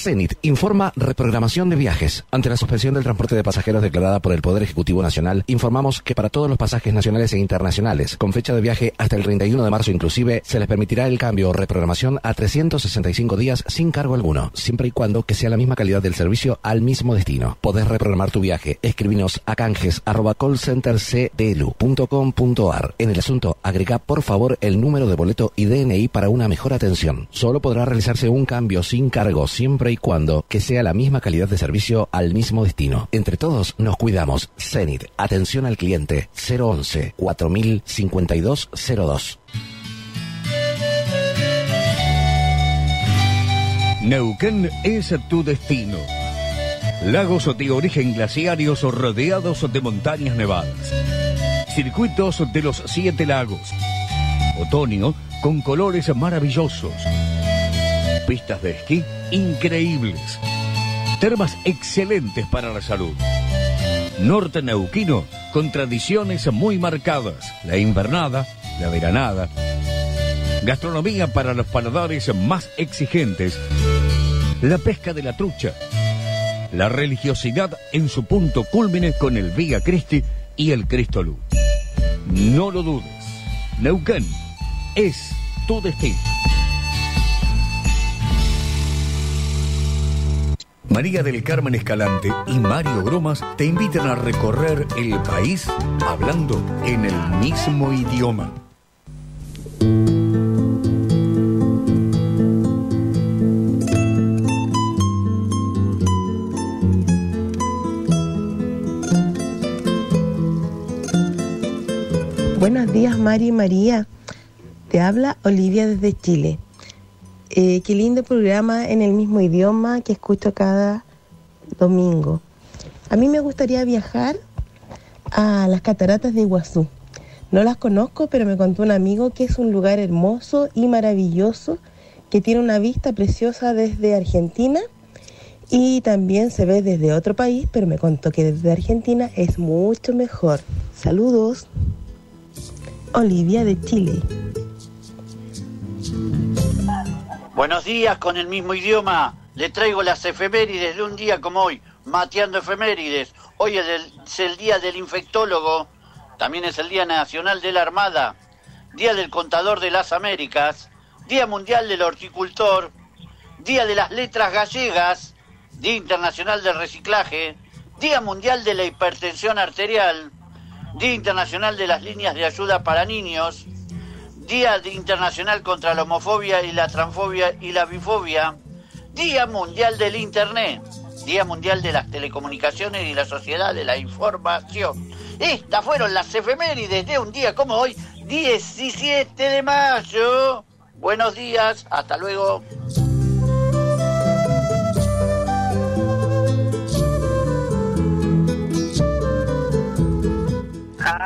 Zenit informa reprogramación de viajes. Ante la suspensión del transporte de pasajeros declarada por el Poder Ejecutivo Nacional, informamos que para todos los pasajes nacionales e internacionales, con fecha de viaje hasta el 31 de marzo inclusive, se les permitirá el cambio o reprogramación a 365 días sin cargo alguno, siempre y cuando que sea la misma calidad del servicio al mismo destino. Podés reprogramar tu viaje. Escribinos a canjes arroba. En el asunto, agrega por favor el número de boleto y DNI para una mejor atención. Solo podrá realizarse un cambio sin cargo siempre y cuando que sea la misma calidad de servicio al mismo destino. Entre todos nos cuidamos. Zenit, atención al cliente 011 405202. Neuquén es tu destino. Lagos de origen glaciarios rodeados de montañas nevadas. Circuitos de los siete lagos. Otoño con colores maravillosos. Pistas de esquí increíbles. Termas excelentes para la salud. Norte neuquino con tradiciones muy marcadas. La invernada, la veranada. Gastronomía para los paladares más exigentes. La pesca de la trucha. La religiosidad en su punto culmine con el Vía Cristi y el Cristo Luz. No lo dudes. Neuquén es tu destino. María del Carmen Escalante y Mario Bromas te invitan a recorrer el país hablando en el mismo idioma. Buenos días, Mari y María. Te habla Olivia desde Chile. Eh, qué lindo programa en el mismo idioma que escucho cada domingo. A mí me gustaría viajar a las cataratas de Iguazú. No las conozco, pero me contó un amigo que es un lugar hermoso y maravilloso, que tiene una vista preciosa desde Argentina y también se ve desde otro país, pero me contó que desde Argentina es mucho mejor. Saludos. Olivia de Chile. Buenos días con el mismo idioma. Le traigo las efemérides de un día como hoy, mateando efemérides. Hoy es el, es el día del infectólogo, también es el Día Nacional de la Armada, Día del Contador de las Américas, Día Mundial del Horticultor, Día de las Letras Gallegas, Día Internacional del Reciclaje, Día Mundial de la Hipertensión Arterial, Día Internacional de las Líneas de Ayuda para Niños, Día Internacional contra la Homofobia y la Transfobia y la Bifobia, Día Mundial del Internet, Día Mundial de las Telecomunicaciones y la Sociedad de la Información. Estas fueron las efemérides de un día como hoy, 17 de mayo. Buenos días, hasta luego.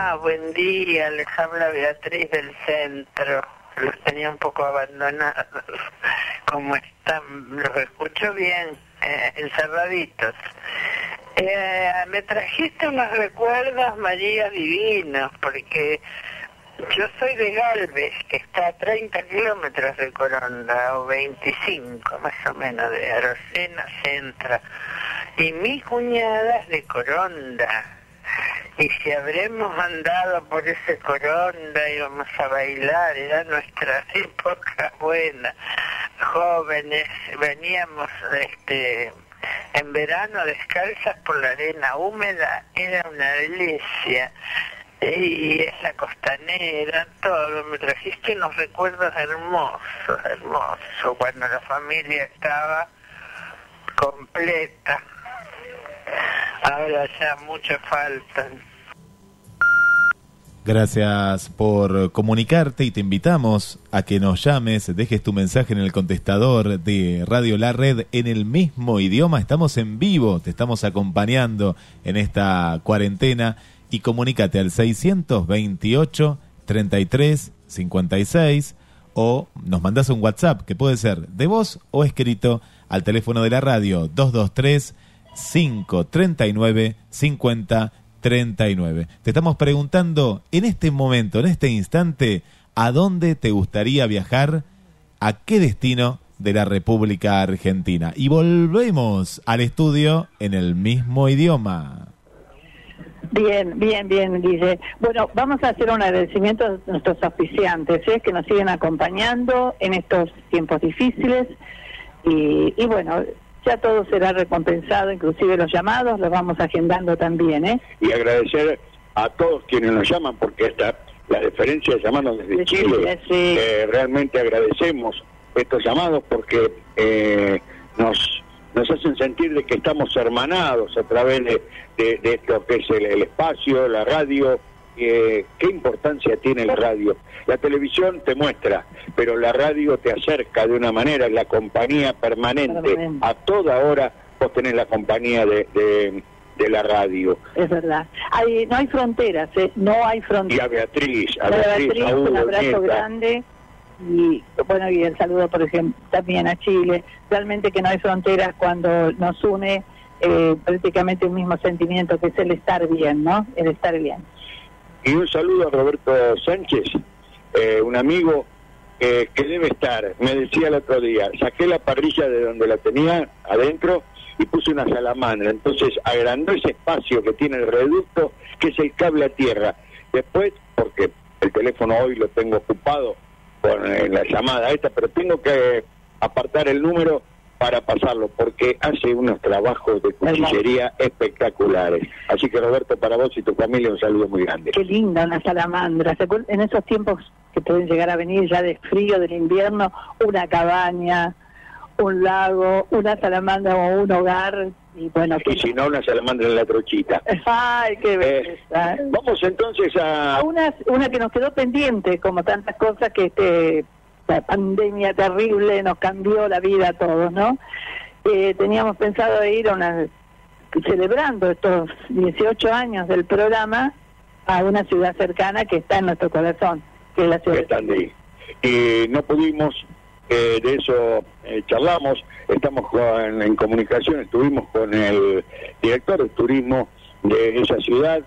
Ah, buen día, les Beatriz del centro. Los tenía un poco abandonados. ¿Cómo están? Los escucho bien, eh, encerraditos. Eh, me trajiste unos recuerdos, María, divinos, porque yo soy de Galvez, que está a 30 kilómetros de Coronda, o 25 más o menos, de Arocena Centra. Y mi cuñada es de Coronda. Y si habremos andado por ese coronda, íbamos a bailar, era nuestra <laughs> época buena. Jóvenes, veníamos este en verano descalzas por la arena húmeda, era una delicia. Y esa costanera, todo, me trajiste unos recuerdos hermosos, hermosos, cuando la familia estaba completa. Ahora ya mucho faltan. Gracias por comunicarte y te invitamos a que nos llames, dejes tu mensaje en el contestador de Radio La Red en el mismo idioma. Estamos en vivo, te estamos acompañando en esta cuarentena y comunícate al 628 33 56 o nos mandas un WhatsApp que puede ser de voz o escrito al teléfono de la radio 223 539 50 39. Te estamos preguntando en este momento, en este instante, ¿a dónde te gustaría viajar? ¿A qué destino de la República Argentina? Y volvemos al estudio en el mismo idioma. Bien, bien, bien, Guille. Bueno, vamos a hacer un agradecimiento a nuestros auspiciantes ¿eh? que nos siguen acompañando en estos tiempos difíciles. Y, y bueno, ya todo será recompensado, inclusive los llamados los vamos agendando también, ¿eh? Y agradecer a todos quienes nos llaman, porque esta la diferencia de llamarnos desde De Chile, Chile, sí. eh, realmente agradecemos estos llamados porque eh, nos nos hacen sentir de que estamos hermanados a través de, de, de esto que es el, el espacio, la radio, eh, qué importancia tiene la radio. La televisión te muestra, pero la radio te acerca de una manera, la compañía permanente. Permanente. A toda hora vos tenés la compañía de, de, de la radio. Es verdad. Hay, no hay fronteras, ¿eh? No hay Y fronteras. a Beatriz, a A Beatriz, Beatriz, a Hugo, un abrazo Nieta. grande y bueno y el saludo por ejemplo también a Chile realmente que no hay fronteras cuando nos une eh, prácticamente un mismo sentimiento que es el estar bien no el estar bien Y un saludo a Roberto Sánchez, eh, un amigo eh, que debe estar, me decía el otro día, saqué la parrilla de donde la tenía adentro y puse una salamandra, entonces agrandó ese espacio que tiene el reducto, que es el cable a tierra. Después, porque el teléfono hoy lo tengo ocupado con eh, la llamada esta, pero tengo que apartar el número para pasarlo, porque hace unos trabajos de cuchillería espectaculares. Así que Roberto, para vos y tu familia un saludo muy grande. qué linda una salamandra en esos tiempos que pueden llegar a venir ya de frío del invierno una cabaña un lago una salamandra o un hogar y bueno Y si no, una salamandra en la trochita. ay qué belleza Eh, Vamos entonces a... una, una que nos quedó pendiente, como tantas cosas que este, la pandemia terrible nos cambió la vida a todos, ¿no? Eh, teníamos pensado ir una, celebrando estos 18 años del programa a una ciudad cercana que está en nuestro corazón, que es la ciudad ahí. Y no pudimos, eh, de eso eh, charlamos, estamos con- en comunicación, estuvimos con el director de turismo de esa ciudad,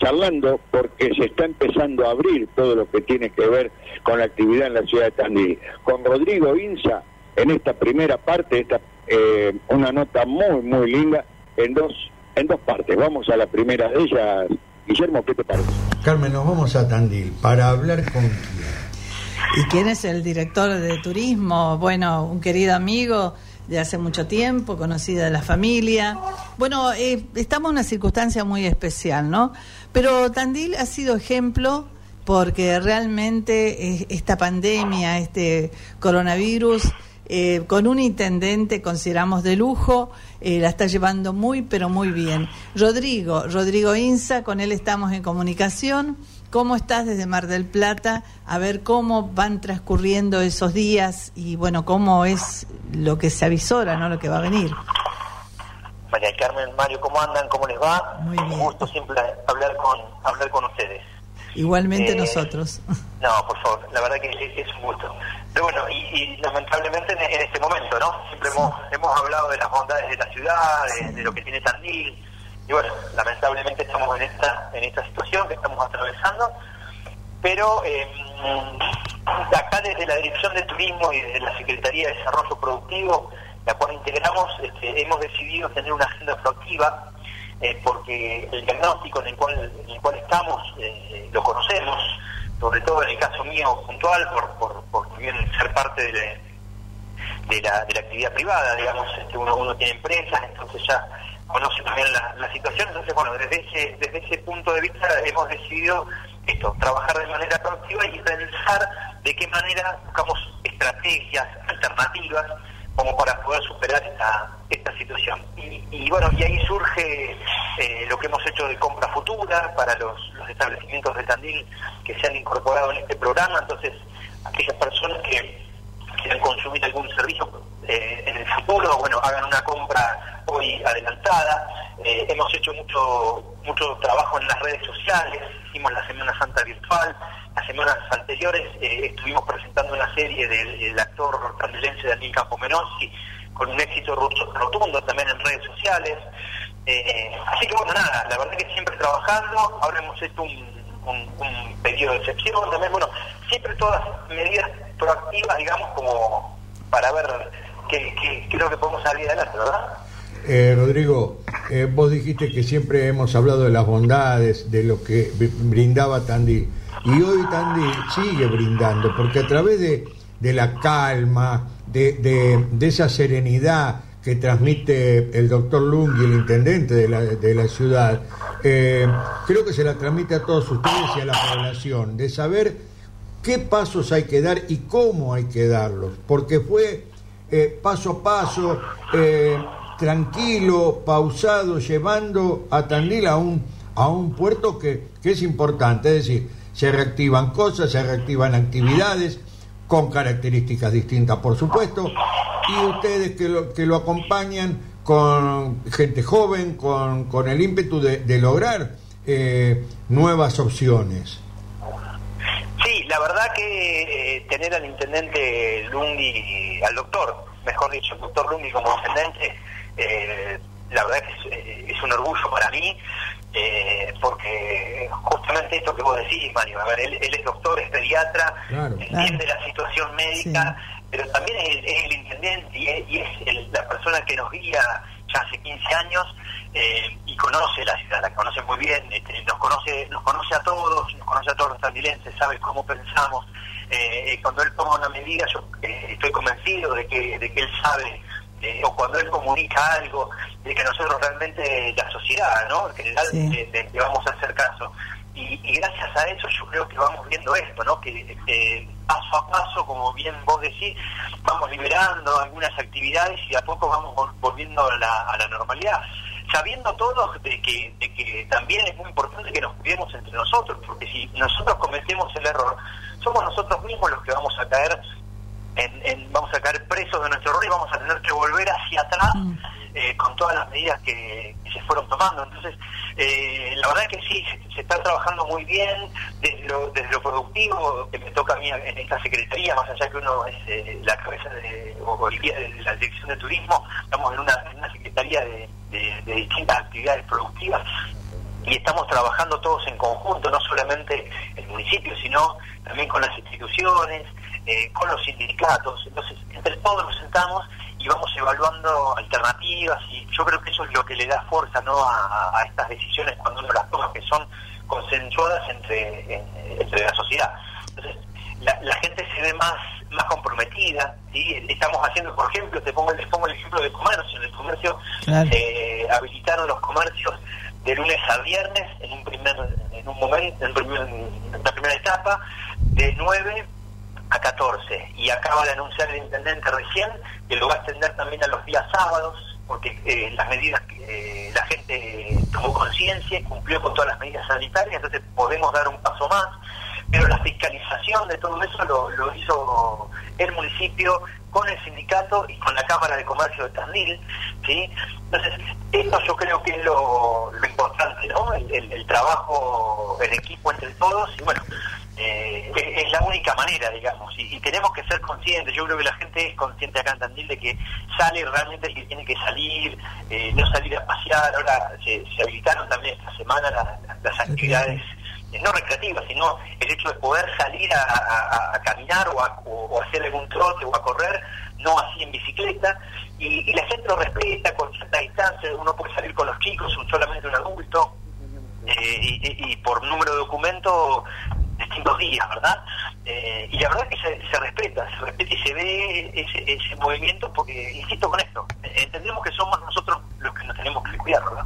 charlando porque se está empezando a abrir todo lo que tiene que ver con la actividad en la ciudad de Tandil. Con Rodrigo Inza, en esta primera parte, esta eh, una nota muy, muy linda, en dos, en dos partes. Vamos a la primera de ellas. Guillermo, ¿qué te parece? Carmen, nos vamos a Tandil para hablar con ¿Y quién es el director de turismo? Bueno, un querido amigo de hace mucho tiempo, conocida de la familia. Bueno, eh, estamos en una circunstancia muy especial, ¿no? Pero Tandil ha sido ejemplo porque realmente eh, esta pandemia, este coronavirus, eh, con un intendente consideramos de lujo, eh, la está llevando muy, pero muy bien. Rodrigo, Rodrigo Inza, con él estamos en comunicación. ¿Cómo estás desde Mar del Plata? A ver cómo van transcurriendo esos días y bueno, cómo es lo que se avisora, ¿no? Lo que va a venir. María Carmen, Mario, ¿cómo andan? ¿Cómo les va? Muy Un gusto siempre hablar con hablar con ustedes. Igualmente Eh, nosotros. <laughs> No, por favor, la verdad que es, es un gusto. Pero bueno, y, y lamentablemente en, en este momento, ¿no? Siempre hemos, hemos hablado de las bondades de la ciudad, de, de lo que tiene Tandil, y bueno, lamentablemente estamos en esta, en esta situación que estamos atravesando, pero eh, acá desde la Dirección de Turismo y desde la Secretaría de Desarrollo Productivo, la cual integramos, este, hemos decidido tener una agenda proactiva eh, porque el diagnóstico en el cual, en el cual estamos eh, lo conocemos, sobre todo en el caso mío puntual, por, por, por también ser parte de, la- de la, de la actividad privada, digamos, este, uno, uno tiene empresas, entonces ya conoce también la, la situación, entonces bueno, desde ese, desde ese punto de vista hemos decidido esto, trabajar de manera proactiva y pensar de qué manera buscamos estrategias alternativas como para poder superar esta, esta situación. Y, y bueno, y ahí surge eh, lo que hemos hecho de compra futura para los, los establecimientos de Tandil que se han incorporado en este programa, entonces aquellas personas que quieran consumir algún servicio eh, en el futuro, bueno, hagan una compra hoy adelantada. Eh, hemos hecho mucho mucho trabajo en las redes sociales, hicimos la Semana Santa virtual, las semanas anteriores eh, estuvimos presentando una serie del, del actor candelense Daniel Campomenossi con un éxito rotu- rotundo también en redes sociales. Eh, así que bueno, nada, la verdad que siempre trabajando, ahora hemos hecho un, un, un de excepción también, bueno, siempre todas medidas proactivas, digamos, como para ver qué es lo que podemos salir adelante, ¿verdad? Eh, Rodrigo, eh, vos dijiste que siempre hemos hablado de las bondades, de lo que br- brindaba Tandil. Y hoy Tandil sigue brindando, porque a través de, de la calma, de, de- esa serenidad que transmite el doctor Lung y el intendente de la, de la ciudad, eh, creo que se la transmite a todos ustedes y a la población, de saber qué pasos hay que dar y cómo hay que darlos, porque fue paso a paso, tranquilo, pausado, llevando a Tandil a un, a un puerto que, que es importante, es decir, se reactivan cosas, se reactivan actividades con características distintas, por supuesto, y ustedes que lo, que lo acompañan con gente joven, con, con el ímpetu de, de lograr eh, nuevas opciones. Sí, la verdad que eh, tener al intendente Lungi, al doctor, mejor dicho, el doctor Lungi como intendente, eh, la verdad que es, eh, es un orgullo para mí, eh, porque justamente esto que vos decís, Mario, a ver, él, él es doctor, es pediatra, Claro. entiende la situación médica, pero también es, el- es el intendente y es, y es el- la persona que nos guía ya hace 15 años eh, y conoce la ciudad, la conoce muy bien, este, nos conoce nos conoce a todos, nos conoce a todos los tandilenses, sabe cómo pensamos. Eh, cuando él toma una medida, yo estoy convencido de que, de que él sabe, eh, o cuando él comunica algo, de que nosotros realmente, la sociedad, ¿no? En general, le, le- le vamos a hacer caso. Y, y gracias a eso yo creo que vamos viendo esto, ¿no? Que eh, paso a paso, como bien vos decís, vamos liberando algunas actividades y a poco vamos vol- volviendo a la, a la normalidad. Sabiendo todos de que, de que también es muy importante que nos cuidemos entre nosotros, porque si nosotros cometemos el error, somos nosotros mismos los que vamos a caer en, en- vamos a caer presos de nuestro error y vamos a tener que volver hacia atrás eh, con todas las medidas que, que se fueron tomando. Entonces, eh, la verdad que sí, se, se está trabajando muy bien desde lo, desde lo productivo que me toca a mí en esta secretaría, más allá que uno es eh, la cabeza de, o de la dirección de turismo, estamos en una, en una secretaría de, de- de distintas actividades productivas y estamos trabajando todos en conjunto, no solamente el municipio, sino también con las instituciones, eh, con los sindicatos. Entonces, entre todos nos sentamos y vamos evaluando alternativas y yo creo que eso es lo que le da fuerza ¿no? a, a estas decisiones cuando uno las toma, que son consensuadas entre, en- entre la sociedad. Entonces, la, la gente se ve más más comprometida, ¿sí? estamos haciendo, por ejemplo, te pongo, les pongo el ejemplo del comercio, en el comercio Claro. eh, habilitaron los comercios de lunes a viernes en un primer en un momento en, primer- en primera etapa de 9 a 14 y acaba de anunciar el intendente recién que lo va a extender también a los días sábados porque eh, las medidas eh, la gente tomó conciencia y cumplió con todas las medidas sanitarias entonces podemos dar un paso más pero la fiscalización de todo eso lo, lo hizo el municipio con el sindicato y con la Cámara de Comercio de Tandil, ¿sí? Entonces, esto yo creo que es lo, lo importante, ¿no? El, el- el trabajo en equipo entre todos y bueno, eh, es, la única manera, digamos, y, tenemos que ser conscientes, yo creo que la gente es consciente acá en Tandil de que sale realmente que tiene que salir, eh, no salir a pasear, ahora se, se habilitaron también esta semana la- las actividades eh, no recreativa, sino el hecho de poder salir a, caminar o a, o- hacer algún trote o a correr, no así en bicicleta, y, y la gente lo respeta con cierta distancia, uno puede salir con los chicos, solamente un adulto, eh, y, y- y por número de documento distintos días, ¿verdad? Eh, y la verdad que se, se respeta, se respeta y se ve ese, ese movimiento porque, insisto con esto, entendemos que somos nosotros los que nos tenemos que cuidar, ¿verdad?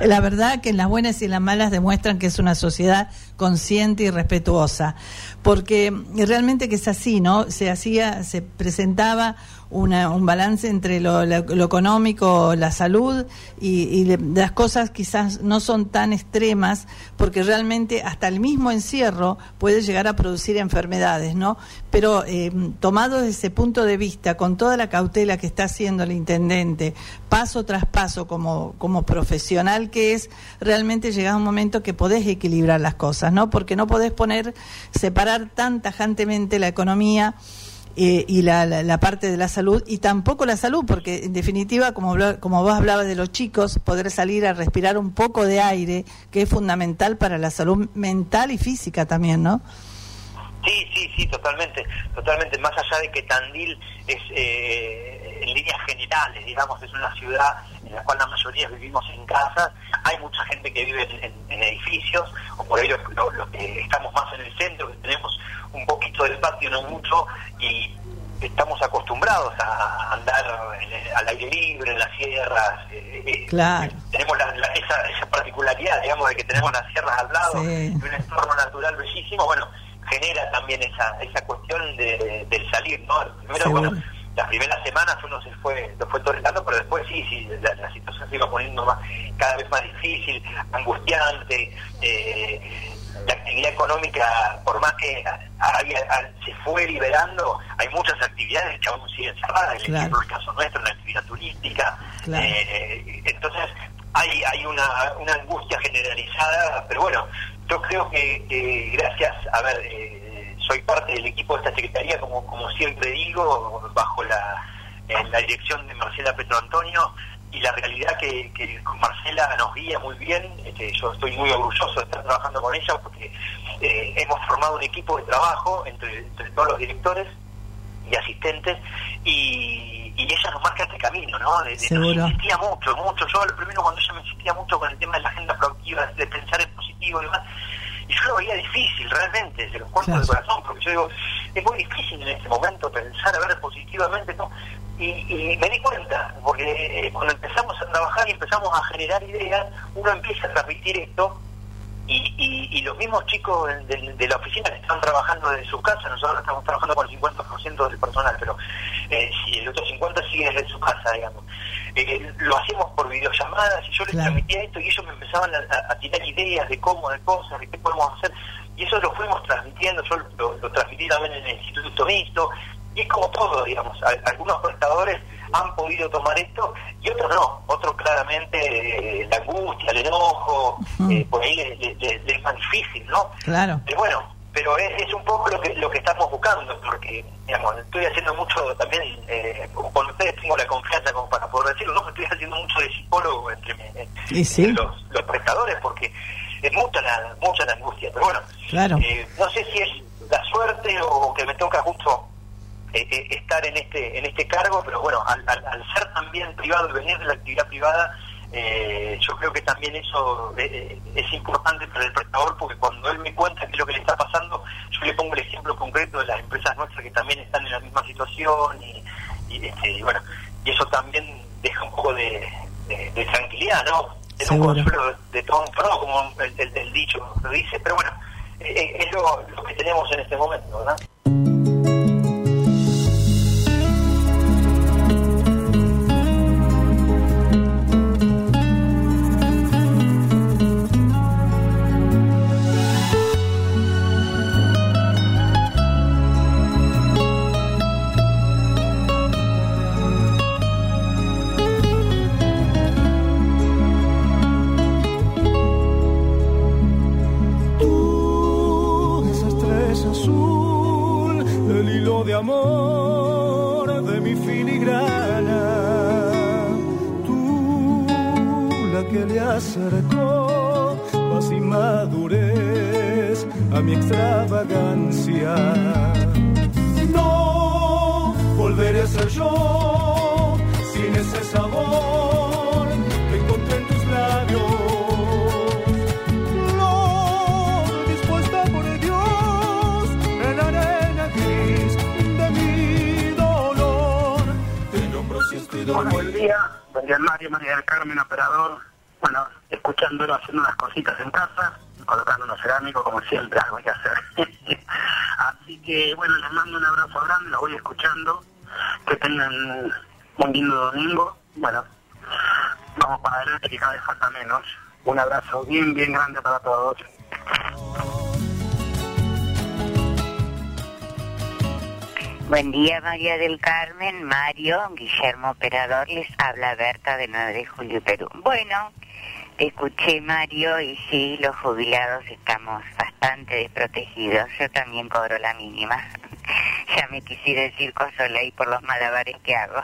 La verdad que las buenas y las malas demuestran que es una sociedad consciente y respetuosa, porque realmente que es así, ¿no? Se hacía, se presentaba una- un balance entre lo, económico, la salud y, las cosas quizás no son tan extremas porque realmente hasta el mismo encierro puede llegar a producir enfermedades, ¿no? Pero eh, tomado desde ese punto de vista, con toda la cautela que está haciendo el intendente, paso tras paso como, como profesional que es, realmente llega un momento que podés equilibrar las cosas, ¿no? Porque no podés poner, separar tan tajantemente la economía eh, y la, la- la parte de la salud y tampoco la salud, porque en definitiva, como, como vos hablabas de los chicos, poder salir a respirar un poco de aire, que es fundamental para la salud mental y física también, ¿no? Sí, sí, sí, totalmente, totalmente. Más allá de que Tandil es, eh, en líneas generales, digamos, es una ciudad en la cual la mayoría vivimos en casas, hay mucha gente que vive en, en- en edificios, o por ello los los que estamos más en el centro, que tenemos un poquito de patio, no mucho, y estamos acostumbrados a andar en- al aire libre, en las sierras. eh, eh, Claro. tenemos la- la- esa, esa particularidad, digamos, de que tenemos las sierras al lado, Sí. y un entorno natural bellísimo, bueno, genera también esa esa cuestión de, del salir, ¿no? Primero, bueno, las primeras semanas uno se fue, lo fue tolerando, pero después sí, sí, la, la situación se iba poniendo más, cada vez más difícil, angustiante, eh, la actividad económica, por más que había- a- se fue liberando, hay muchas actividades que aún siguen cerradas, el Claro. ejemplo el caso nuestro, la actividad turística, Claro. eh, entonces hay hay una, una angustia generalizada, pero bueno, yo creo que, que gracias, a ver, eh, soy parte del equipo de esta secretaría, como como siempre digo, bajo la, la dirección de Marcela Petro Antonio, y la realidad que, que Marcela nos guía muy bien, este, yo estoy muy orgulloso de estar trabajando con ella porque eh, hemos formado un equipo de trabajo entre, entre todos los directores y asistentes y, y ella nos marca este camino, ¿no? De, de- nos insistía mucho, mucho. Yo lo primero cuando ella me insistía mucho con el tema de la agenda proactiva, de pensar en positivo y demás, y yo lo veía difícil realmente, se los cuento del corazón, porque yo digo, es muy difícil en este momento pensar, a ver, positivamente, ¿no? Y, y me di cuenta, porque eh, cuando empezamos a trabajar y empezamos a generar ideas, uno empieza a transmitir esto y, y, y los mismos chicos de, de- de la oficina que están trabajando desde sus casas, nosotros estamos trabajando con el 50% del personal, pero eh, si el otro 50% sigue desde su casa, digamos. Eh, lo hacemos por videollamadas y yo les transmitía esto y ellos me empezaban a, a- a tirar ideas de cómo, de cosas, de qué podemos hacer. Y eso lo fuimos transmitiendo, yo lo, lo transmití también en el Instituto Mixto, y es como todo, digamos, a- algunos prestadores han podido tomar esto y otros no, otros claramente eh, la angustia, el enojo, eh, por ahí les le, le- le es más difícil, ¿no? Claro. Eh, bueno, pero es, es un poco lo que lo que estamos buscando, porque digamos, estoy haciendo mucho también, eh, con ustedes tengo la confianza como para poder decirlo, ¿no? Estoy haciendo mucho de psicólogo entre, sí. entre los, los prestadores, porque es mucha la, mucha la angustia, pero bueno, Claro. eh, no sé si es la suerte o que me toca justo eh, eh, estar en este en este cargo, pero bueno, al, al- al ser también privado y venir de la actividad privada, eh, yo creo que también eso eh, eh, es importante para el prestador, porque cuando él me cuenta qué es lo que le está pasando, yo le pongo el ejemplo concreto de las empresas nuestras que también están en la misma situación y, y, este, y bueno, y eso también deja un poco de, de- de tranquilidad, ¿no? Es un consuelo de, todo un pro, como el, el- el dicho lo dice, pero bueno, eh, es lo, lo que tenemos en este momento, ¿verdad? Bien, bien grande para todos. Buen día, María del Carmen, Mario, Guillermo Operador, les habla Berta de 9 de Julio, Perú. Bueno, te escuché, Mario, y sí, los jubilados estamos bastante desprotegidos. Yo también cobro la mínima. <laughs> ya me quisiera el circo Soleil por los malabares que hago.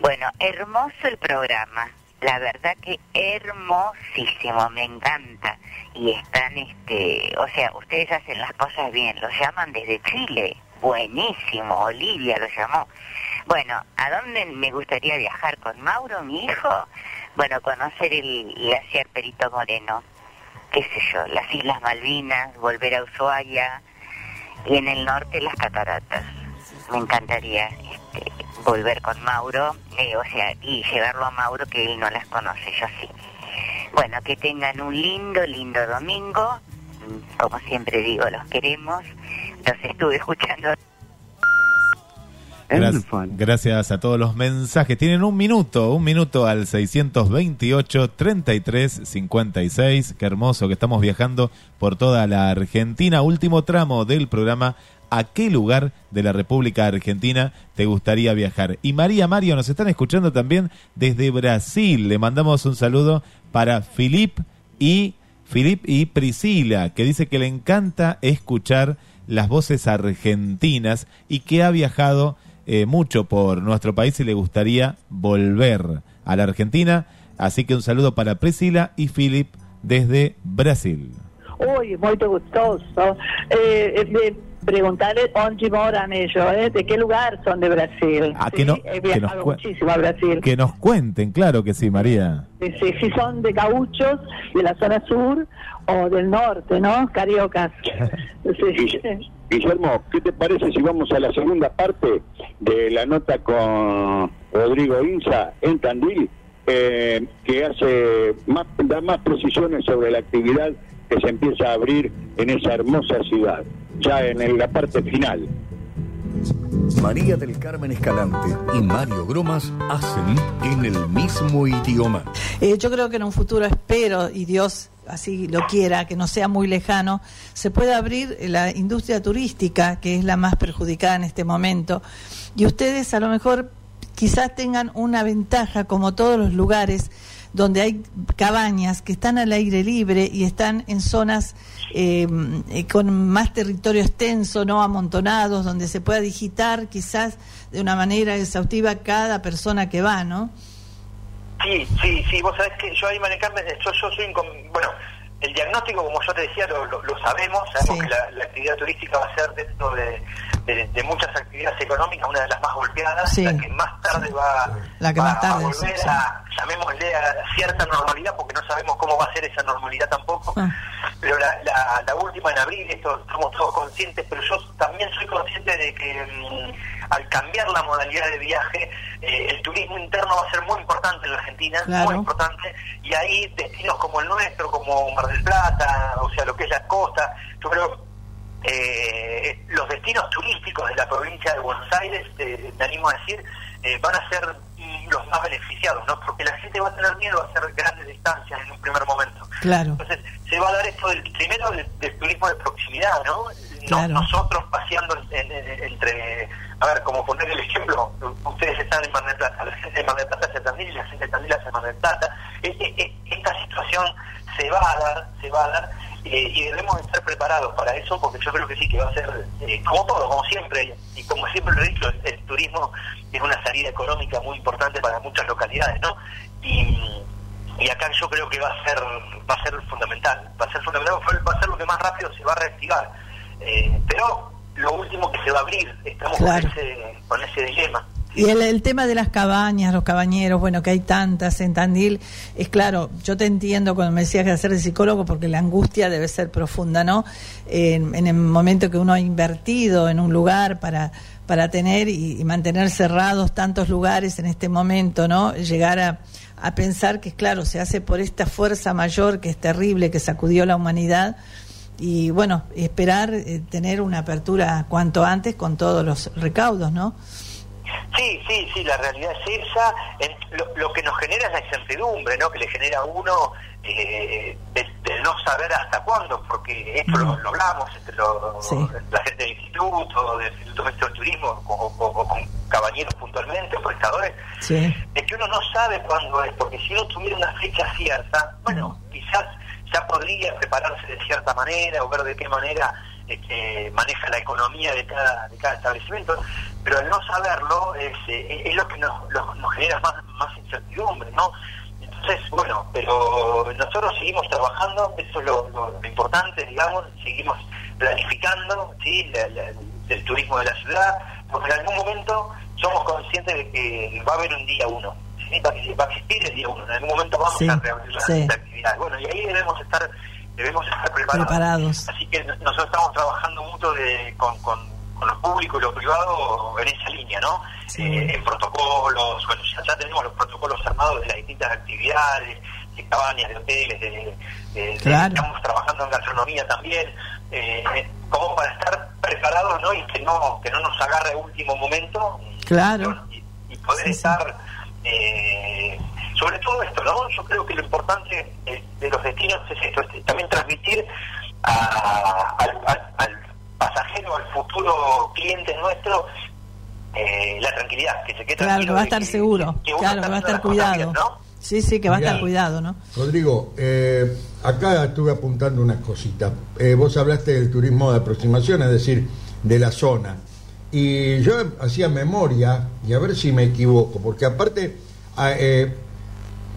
Bueno, hermoso el programa. La verdad que hermosísimo, me encanta. Y están, este, o sea, ustedes hacen las cosas bien, los llaman desde Chile. Buenísimo, Olivia lo llamó. Bueno, ¿a dónde me gustaría viajar con Mauro, mi hijo? Bueno, conocer el glaciar Perito Moreno, qué sé yo, las Islas Malvinas, volver a Ushuaia y en el norte las cataratas. Me encantaría este, volver con Mauro, eh, o sea, y llevarlo a Mauro que él no las conoce, yo sí. Bueno, que tengan un lindo, lindo domingo. Como siempre digo, los queremos. Los estuve escuchando. Gra- gracias a todos los mensajes. Tienen un minuto, un minuto al 628 33 56. Qué hermoso que estamos viajando por toda la Argentina. Último tramo del programa. ¿A qué lugar de la República Argentina te gustaría viajar? Y María Mario nos están escuchando también desde Brasil. Le mandamos un saludo para Filip y Filip y Priscila, que dice que le encanta escuchar las voces argentinas y que ha viajado eh, mucho por nuestro país y le gustaría volver a la Argentina. Así que un saludo para Priscila y Philip desde Brasil. Uy, muy gustoso. Eh, eh, preguntarle dónde moran ellos, eh, de qué lugar son de Brasil. Ah, Sí, que no- he que nos muchísimo a Brasil. Que nos cuenten, claro que sí, María. Sí, sí, si son de gauchos, de la zona sur o del norte, ¿no? Cariocas. <laughs> Sí. Guillermo, ¿qué te parece si vamos a la segunda parte de la nota con Rodrigo Inza en Tandil, eh, que hace más, da más precisiones sobre la actividad que se empieza a abrir en esa hermosa ciudad, ya en la parte final? María del Carmen Escalante y Mario Gromas hacen en el mismo idioma. Eh, yo creo que en un futuro espero, y Dios así lo quiera, que no sea muy lejano, se pueda abrir la industria turística, que es la más perjudicada en este momento. Y ustedes a lo mejor quizás tengan una ventaja, como todos los lugares donde hay cabañas que están al aire libre y están en zonas eh, eh, con más territorio extenso, no amontonados, donde se pueda digitar quizás de una manera exhaustiva cada persona que va, ¿no? Sí, sí, sí, vos sabés que yo ahí, María Carmen, yo, yo soy, bueno, el diagnóstico, como yo te decía, lo, lo- lo sabemos, sabemos que la, la actividad turística va a ser dentro de, de- de muchas actividades económicas una de las más golpeadas, Sí. la que más tarde va, La que va más tarde, a volver sí. a, llamémosle a cierta normalidad, porque no sabemos cómo va a ser esa normalidad tampoco, Ah. pero la, la, la última en abril, esto estamos todos conscientes, pero yo también soy consciente de que mm, al cambiar la modalidad de viaje, eh, el turismo interno va a ser muy importante en la Argentina, Claro. muy importante, y ahí destinos como el nuestro, como Mar del Plata, o sea, lo que es la costa, yo creo eh, los destinos turísticos de la provincia de Buenos Aires, eh, me animo a decir, eh, van a ser los más beneficiados, ¿no? Porque la gente va a tener miedo a hacer grandes distancias en un primer momento. Claro. Entonces, se va a dar esto del primero del, del turismo de proximidad, ¿no? Claro. Nosotros paseando en- en- entre, a ver, como poner el ejemplo, ustedes están en Mar del Plata, la gente de Mar del Plata hace Tandil y la gente de Tandil hace Mar del Plata. E- e- e- esta situación se va a dar, se va a dar, eh, y debemos estar preparados para eso, porque yo creo que sí que va a ser, eh, como todo, como siempre, y como siempre lo he dicho, el, el turismo es una salida económica muy importante para muchas localidades, ¿no? Y, y acá yo creo que va a ser va a ser fundamental va a ser fundamental va a ser lo que más rápido se va a reactivar Eh, pero lo último que se va a abrir estamos Claro. con ese con ese dilema Y el, el tema de las cabañas, los cabañeros, bueno, que hay tantas en Tandil, es claro, yo te entiendo cuando me decías que hacer de psicólogo, porque la angustia debe ser profunda, ¿no? En, en el momento que uno ha invertido en un lugar para, para tener y, mantener cerrados tantos lugares en este momento, ¿no? Llegar a, a pensar que, claro, se hace por esta fuerza mayor que es terrible, que sacudió la humanidad y bueno, esperar eh, tener una apertura cuanto antes con todos los recaudos, ¿no? Sí, sí, sí, la realidad es esa. En- lo, lo que nos genera es la incertidumbre, ¿no? Que le genera a uno eh, de, de no saber hasta cuándo, porque esto lo, lo hablamos entre lo- la gente del instituto, del Instituto Maestro del Turismo, o, o- o con cabañeros puntualmente, o prestadores, Sí. es que uno no sabe cuándo es, porque si uno tuviera una fecha cierta, bueno, quizás ya podría prepararse de cierta manera o ver de qué manera este, maneja la economía de cada, de cada establecimiento, pero al no saberlo es, eh, es lo que nos, lo- nos genera más, más incertidumbre, ¿no? Entonces, bueno, pero nosotros seguimos trabajando, eso es lo, lo- lo importante, digamos, seguimos planificando, ¿sí? La- la- el turismo de la ciudad, porque en algún momento somos conscientes de que va a haber un día uno, ¿sí? va, a, va a existir el día uno, en algún momento vamos Sí, a reabrir la, sí. la actividad. Bueno, y ahí debemos estar debemos estar preparados. Preparados. Así que no- nosotros estamos trabajando mucho de, con, con, con lo público y lo privado en esa línea, ¿no? Eh, en protocolos, bueno, ya, ya tenemos los protocolos armados de las distintas actividades, de cabañas, de hoteles, de, de- de- Claro. estamos trabajando en gastronomía también, eh, como para estar preparados, ¿no? Y que no que no nos agarre a último momento Claro. y poder estar eh, sobre todo esto, ¿no? Yo creo que lo importante de, de los destinos es esto, es también transmitir a- al, al- al pasajero, al futuro cliente nuestro, eh, la tranquilidad, que se quede Claro, que tranquilo va a estar que- seguro. que uno Claro, que va a estar cuidado. Sí, sí, que va a estar cuidado, ¿no? Rodrigo, eh, acá estuve apuntando unas cositas. Eh, vos hablaste del turismo de aproximación, es decir, de la zona. Y yo hacía memoria, y a ver si me equivoco, porque aparte ah, eh,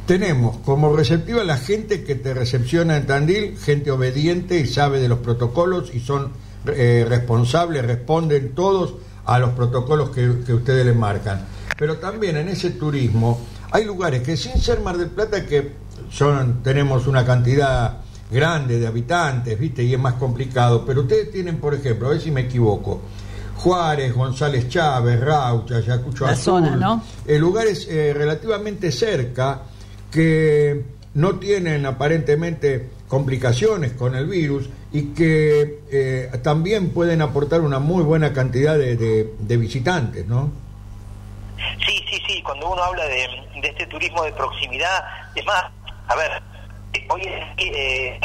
tenemos como receptiva la gente que te recepciona en Tandil, gente obediente y sabe de los protocolos y son eh, responsables, responden todos a los protocolos que, que ustedes les marcan. Pero también en ese turismo hay lugares que sin ser Mar del Plata que son tenemos una cantidad grande de habitantes, ¿viste? Y es más complicado, pero ustedes tienen, por ejemplo, a ver si me equivoco, Juárez, González Chávez, Raucha, Ayacucho La Azul, zona, ¿no? eh, lugares eh, relativamente cerca que no tienen aparentemente complicaciones con el virus y que eh, también pueden aportar una muy buena cantidad de, de- de visitantes, ¿no? Sí, sí, sí, cuando uno habla de, de este turismo de proximidad, es más, a ver, hoy es que eh,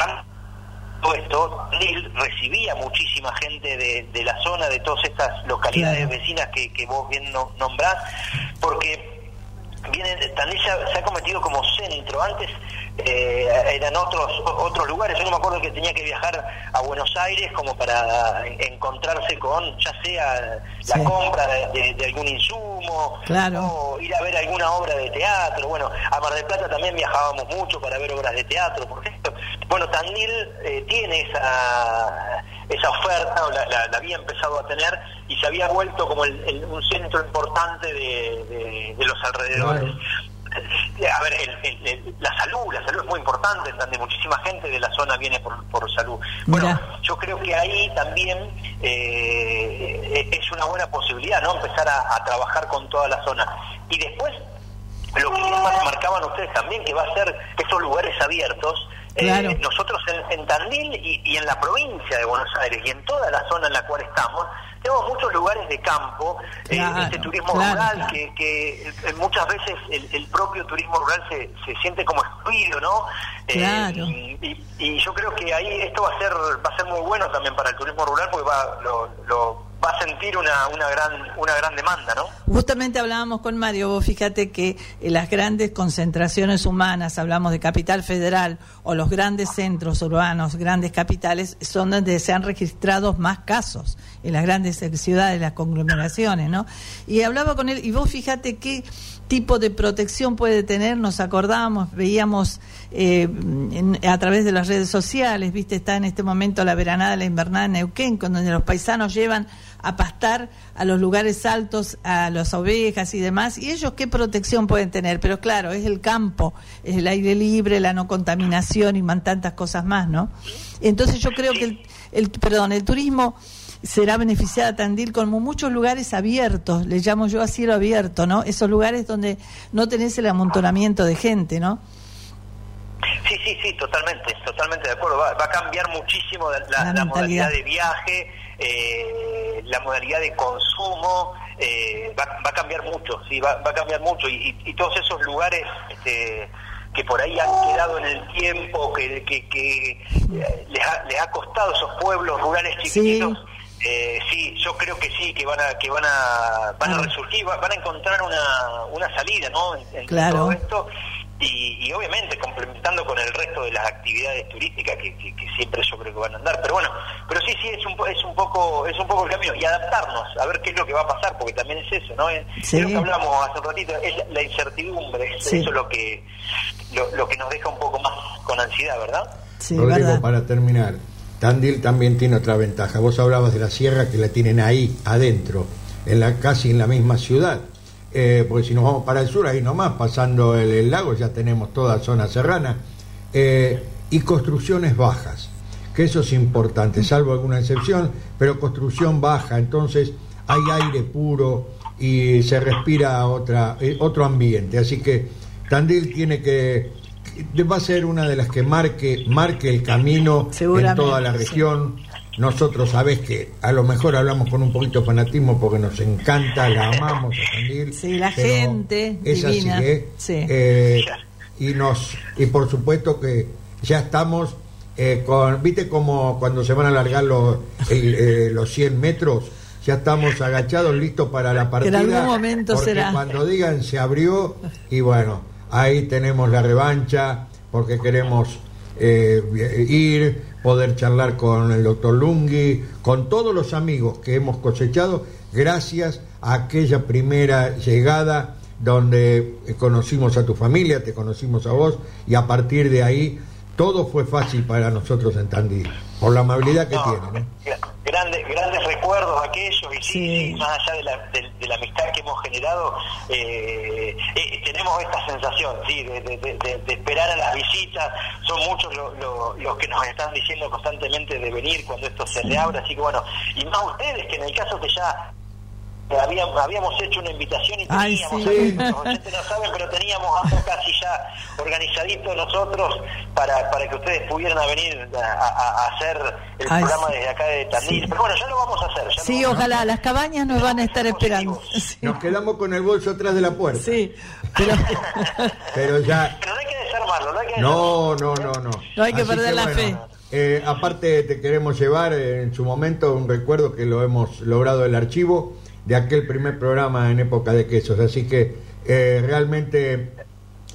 todo esto, Lil recibía muchísima gente de, de la zona, de todas estas localidades vecinas que, que vos bien no- nombrás, porque viene Tandil ya se ha convertido como centro. Antes eh, eran otros otros lugares. Yo no me acuerdo que tenía que viajar a Buenos Aires como para encontrarse con, ya sea la Sí. compra de algún insumo, Claro. o ir a ver alguna obra de teatro. Bueno, a Mar del Plata también viajábamos mucho para ver obras de teatro, por ejemplo. Bueno, Tandil eh, tiene esa esa oferta, o la, la- la había empezado a tener, y se había vuelto como el- el- un centro importante de, de- de los alrededores. A ver, el- el- el- la salud, la salud es muy importante, donde muchísima gente de la zona viene por, por salud. Bueno, yo creo que ahí también eh, es una buena posibilidad, ¿no? Empezar a, a trabajar con toda la zona. Y después, lo que mar- marcaban ustedes también, que va a ser esos lugares abiertos. Eh, nosotros en, en Tandil y, y en la provincia de Buenos Aires y en toda la zona en la cual estamos, tenemos muchos lugares de campo, eh, Claro, este turismo claro, rural que, que eh, muchas veces el, el propio turismo rural se, se siente como excluido, ¿no? Eh, Claro. y, y- y yo creo que ahí esto va a ser va a ser muy bueno también para el turismo rural porque va lo, lo- va a sentir una, una gran una gran demanda, ¿no? Justamente hablábamos con Mario, vos fíjate que eh, las grandes concentraciones humanas, hablamos de capital federal o los grandes centros urbanos, grandes capitales, son donde se han registrado más casos, en las grandes eh, ciudades, las conglomeraciones, ¿no? Y hablaba con él, y vos fíjate qué tipo de protección puede tener, nos acordábamos, veíamos eh, en- a través de las redes sociales, viste, está en este momento la veranada, la invernada en Neuquén, donde los paisanos llevan a pastar a los lugares altos, a las ovejas y demás, y ellos qué protección pueden tener, pero claro, es el campo, es el aire libre, la no contaminación y man tantas cosas más, ¿no? Entonces yo creo que el, el- perdón, el turismo será beneficiada Tandil como muchos lugares abiertos, le llamo yo a cielo abierto, ¿no? Esos lugares donde no tenés el amontonamiento de gente, ¿no? Sí, sí, sí, totalmente, totalmente de acuerdo. Va, va a cambiar muchísimo la, La la mentalidad. modalidad de viaje, eh, la modalidad de consumo, eh, va, va a cambiar mucho, sí, va, va a cambiar mucho y, y- y todos esos lugares este, que por ahí han quedado en el tiempo, que, que, que, eh, les, ha, les ha costado esos pueblos rurales chiquititos. Eh, sí, yo creo que sí, que van a que van a van a resurgir, va- van a encontrar una, una salida, ¿no? En, en Claro. todo esto y, y obviamente complementando con el resto de las actividades turísticas que, que- que siempre yo creo que van a andar pero bueno pero sí sí es un po- es un poco es un poco el camino y adaptarnos a ver qué es lo que va a pasar porque también es eso no es, Sí. es lo que hablamos hace un ratito es la, la incertidumbre es Sí. eso lo que lo, lo que nos deja un poco más con ansiedad verdad Sí, Rodrigo, verdad. para terminar, Tandil también tiene otra ventaja. Vos hablabas de la sierra que la tienen ahí, adentro, en la casi en la misma ciudad. Eh, porque si nos vamos para el sur, ahí nomás, pasando el, lago, ya tenemos toda zona serrana. Eh, y construcciones bajas, que eso es importante, salvo alguna excepción, pero construcción baja, entonces hay aire puro y se respira otra, eh, otro ambiente. Así que Tandil tiene que va a ser una de las que marque marque el camino en toda la sí. región. Nosotros sabés que a lo mejor hablamos con un poquito de fanatismo porque nos encanta, la amamos a. Sí, la gente es divina. así, ¿eh? Sí. Eh, y nos y por supuesto que ya estamos eh, con viste como cuando se van a alargar los el, eh, los 100 metros ya estamos agachados listos para la partida en algún momento porque será. cuando digan se abrió y bueno ahí tenemos la revancha porque queremos eh, ir poder charlar con el doctor Lungui con todos los amigos que hemos cosechado gracias a aquella primera llegada donde conocimos a tu familia, te conocimos a vos y a partir de ahí todo fue fácil para nosotros en Tandil, por la amabilidad que tiene. ¿no? Gra- grandes grandes recuerdos aquellos y sí, sí, más allá de la, de, de la amistad que hemos generado eh, eh, tenemos esta sensación sí de esperar a las visitas. Son muchos lo- lo- los que nos están diciendo constantemente de venir cuando esto se reabra así que bueno y más ustedes que en el caso que ya habíamos, habíamos hecho una invitación y Ay, teníamos sí. los oyentes no saben pero teníamos algo casi ya organizadito nosotros para, para que ustedes pudieran a venir a, a- a hacer el Ay, programa sí. desde acá de Tandil. Sí. Pero bueno, ya lo vamos a hacer. Ya Sí, ojalá, las cabañas nos van a estar esperando. Sí, Nos quedamos con el bolso atrás de la puerta, sí, pero <laughs> pero ya Pero no hay que desarmarlo, no hay que No, no, no, no. No hay que Así perder la fe. eh, aparte te queremos llevar eh, en su momento un recuerdo que lo hemos logrado el archivo de aquel primer programa en época de quesos. Así que eh, realmente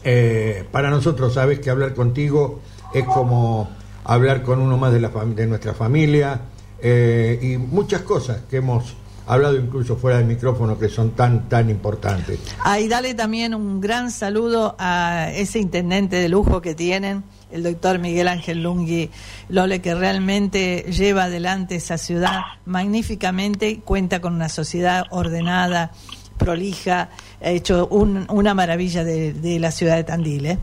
eh, para nosotros sabes que hablar contigo es como hablar con uno más de, la de nuestra familia eh, y muchas cosas que hemos hablado incluso fuera del micrófono que son tan tan importantes. ahí dale también un gran saludo a ese intendente de lujo que tienen, el doctor Miguel Ángel Lungui Lole, que realmente lleva adelante esa ciudad magníficamente, cuenta con una sociedad ordenada, prolija, ha hecho un- una maravilla de, la ciudad de Tandil. ¿eh?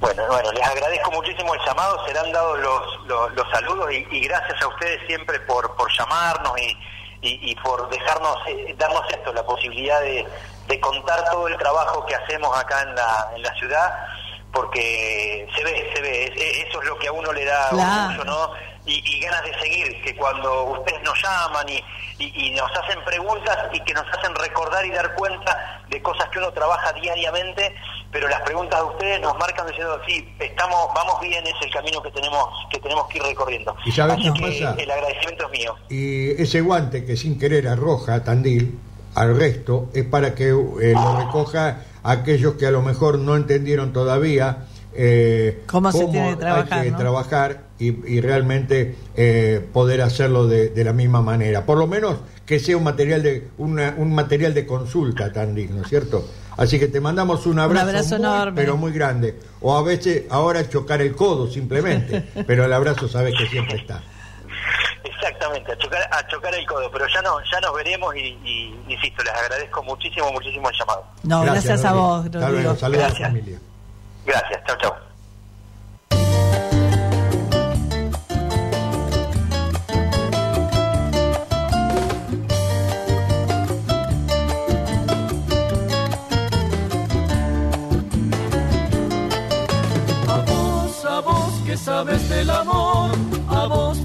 Bueno, bueno, les agradezco muchísimo el llamado, serán dados los, los, los saludos y, gracias a ustedes siempre por, llamarnos y, y, y por dejarnos, eh, darnos esto, la posibilidad de, de contar todo el trabajo que hacemos acá en la, en la ciudad, porque se ve, se ve, es- es- eso es lo que a uno le da Claro. orgullo, ¿no? Y, y ganas de seguir, que cuando ustedes nos llaman y, y- y nos hacen preguntas y que nos hacen recordar y dar cuenta de cosas que uno trabaja diariamente, pero las preguntas de ustedes nos marcan diciendo, sí, estamos, vamos bien, es el camino que tenemos que tenemos que ir recorriendo. ¿Y sabes Así qué que pasa? el agradecimiento es mío. Y ese guante que sin querer arroja a Tandil al resto es para que eh, lo recoja aquellos que a lo mejor no entendieron todavía eh, Cómo se tiene que trabajar, hay que ¿no? trabajar y, y realmente eh, poder hacerlo de, de la misma manera. Por lo menos que sea un material de una- un material de consulta, Tandil, ¿no es cierto? Así que te mandamos un abrazo, abrazo muy, enorme. pero muy grande. O a veces ahora chocar el codo simplemente, <laughs> pero el abrazo sabes que siempre está. Exactamente, a chocar, a chocar el codo, pero ya no, ya nos veremos y, y insisto, les agradezco muchísimo, muchísimo el llamado. No, gracias, a Rodrigo. vos, Hasta Rodrigo. luego, saludos a la Gracias. familia. Gracias, chao, chao. A vos, a vos que sabes del amor,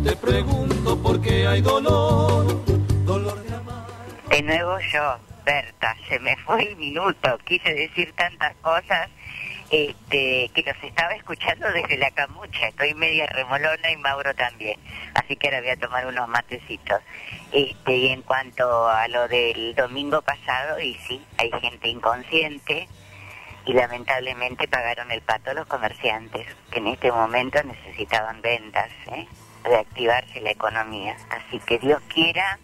te pregunto por qué hay dolor. Dolor de amar. De nuevo yo, Berta, se me fue el minuto, quise decir tantas cosas este, que los estaba escuchando desde la camucha, estoy media remolona y Mauro también, así que ahora voy a tomar unos matecitos. Este, y en cuanto a lo del domingo pasado, y sí, hay gente inconsciente y lamentablemente pagaron el pato los comerciantes, que en este momento necesitaban ventas, ¿eh? Reactivarse la economía. Así que Dios quiera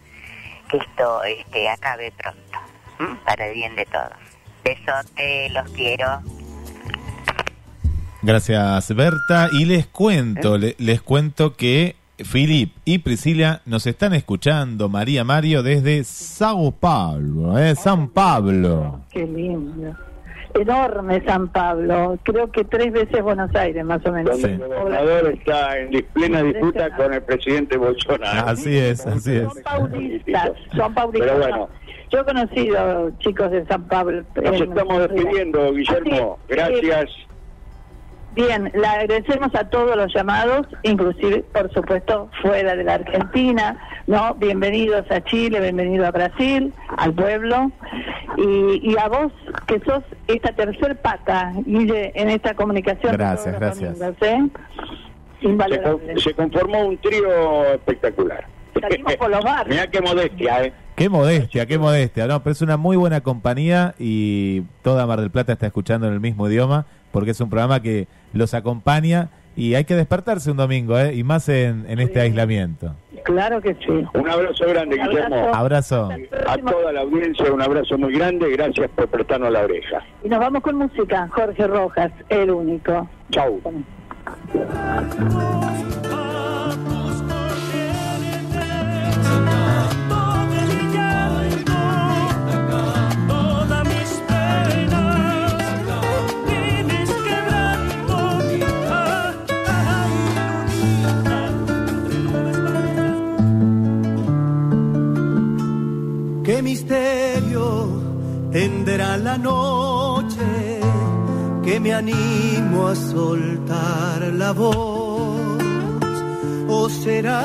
que esto este, acabe pronto, ¿m? para el bien de todos. Besote, los quiero. Gracias, Berta. Y les cuento, le- les cuento que Filip y Priscila nos están escuchando, María Mario, desde Sao Paulo, ¿eh? San Pablo. Qué lindo. Enorme San Pablo. Creo que tres veces Buenos Aires, más o menos. El gobernador está en plena disputa con el presidente Bolsonaro. Así es, así es. Paulistas, son paulistas. Pero bueno. Yo he conocido chicos de San Pablo. Nos en- estamos despidiendo, Guillermo. Gracias. Bien, le agradecemos a todos los llamados, inclusive, por supuesto, fuera de la Argentina, ¿no? Bienvenidos a Chile, bienvenido a Brasil, al pueblo, y, y a vos, que sos esta tercer pata, Guille, en esta comunicación. Gracias, gracias. domingos, ¿eh? Se, Invalorable. con- se conformó un trío espectacular. Salimos <laughs> por los barrios. Mirá qué modestia, ¿eh? Qué modestia, qué modestia. No, pero es una muy buena compañía y toda Mar del Plata está escuchando en el mismo idioma porque es un programa que los acompaña y hay que despertarse un domingo, ¿eh? Y más en, en este aislamiento. Claro que sí. Un abrazo grande, Un Guillermo. Abrazo. A toda la audiencia, un abrazo muy grande. Gracias por prestarnos la oreja. Y nos vamos con música, Jorge Rojas, el único. Chau. Qué misterio tendrá la noche que me animo a soltar la voz. ¿O será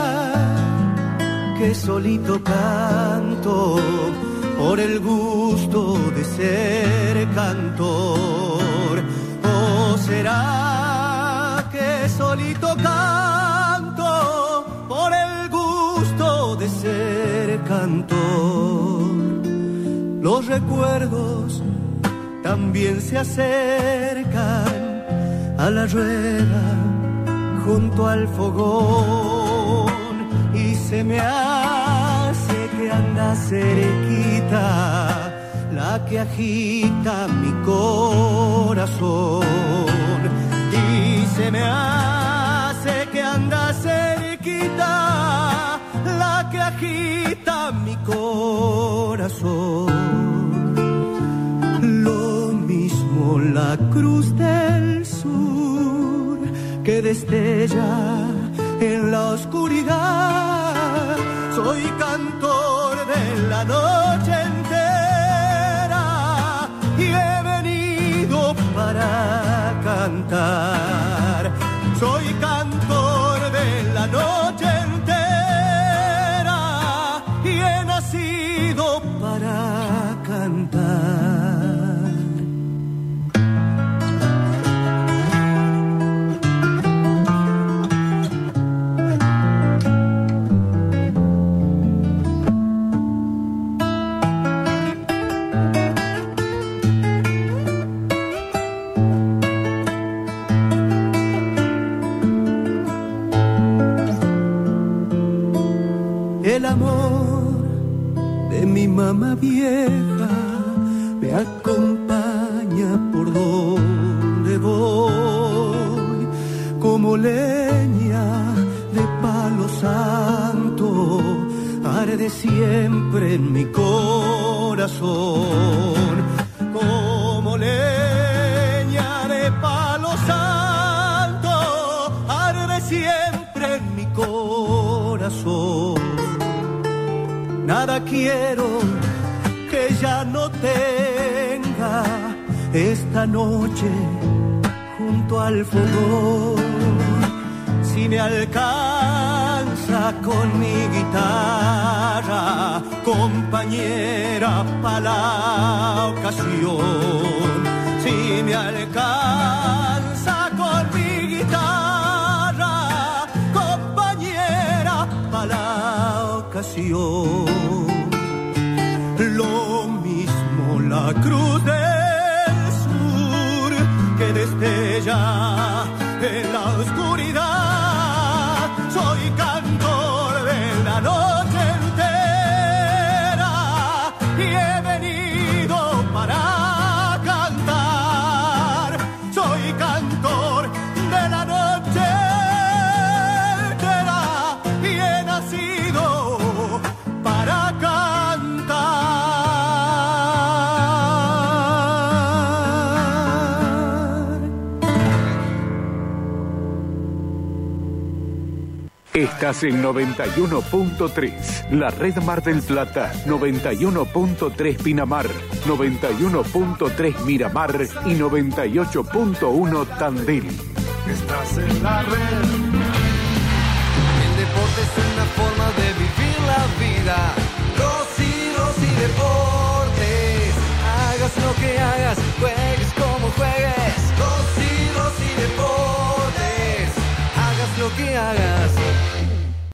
que solito canto por el gusto de ser cantor? ¿O será que solito canto recuerdos también se acercan a la rueda junto al fogón y se me hace que anda cerquita la que agita mi corazón. Y se me hace que anda cerquita la que agita mi corazón cruz del sur que destella en la oscuridad. Soy cantor de la noche entera y he venido para cantar. Soy cantor vieja me acompaña por donde voy, como leña de palo santo, arde siempre en mi corazón, como leña de palo santo, arde siempre en mi corazón. Nada quiero que ya no tenga esta noche junto al fogón. Si me alcanza con mi guitarra, compa compañera para la ocasión. Si me alcanza Lo mismo la cruz del Estás en 91.3, la red Mar del Plata, 91.3 Pinamar, 91.3 Miramar y 98.1 Tandil. Estás en la red. El deporte es una forma de vivir la vida. Rosy, Rosy Deportes. Hagas lo que hagas, juegues como juegues. Rosy, Rosy Deportes. Hagas lo que hagas.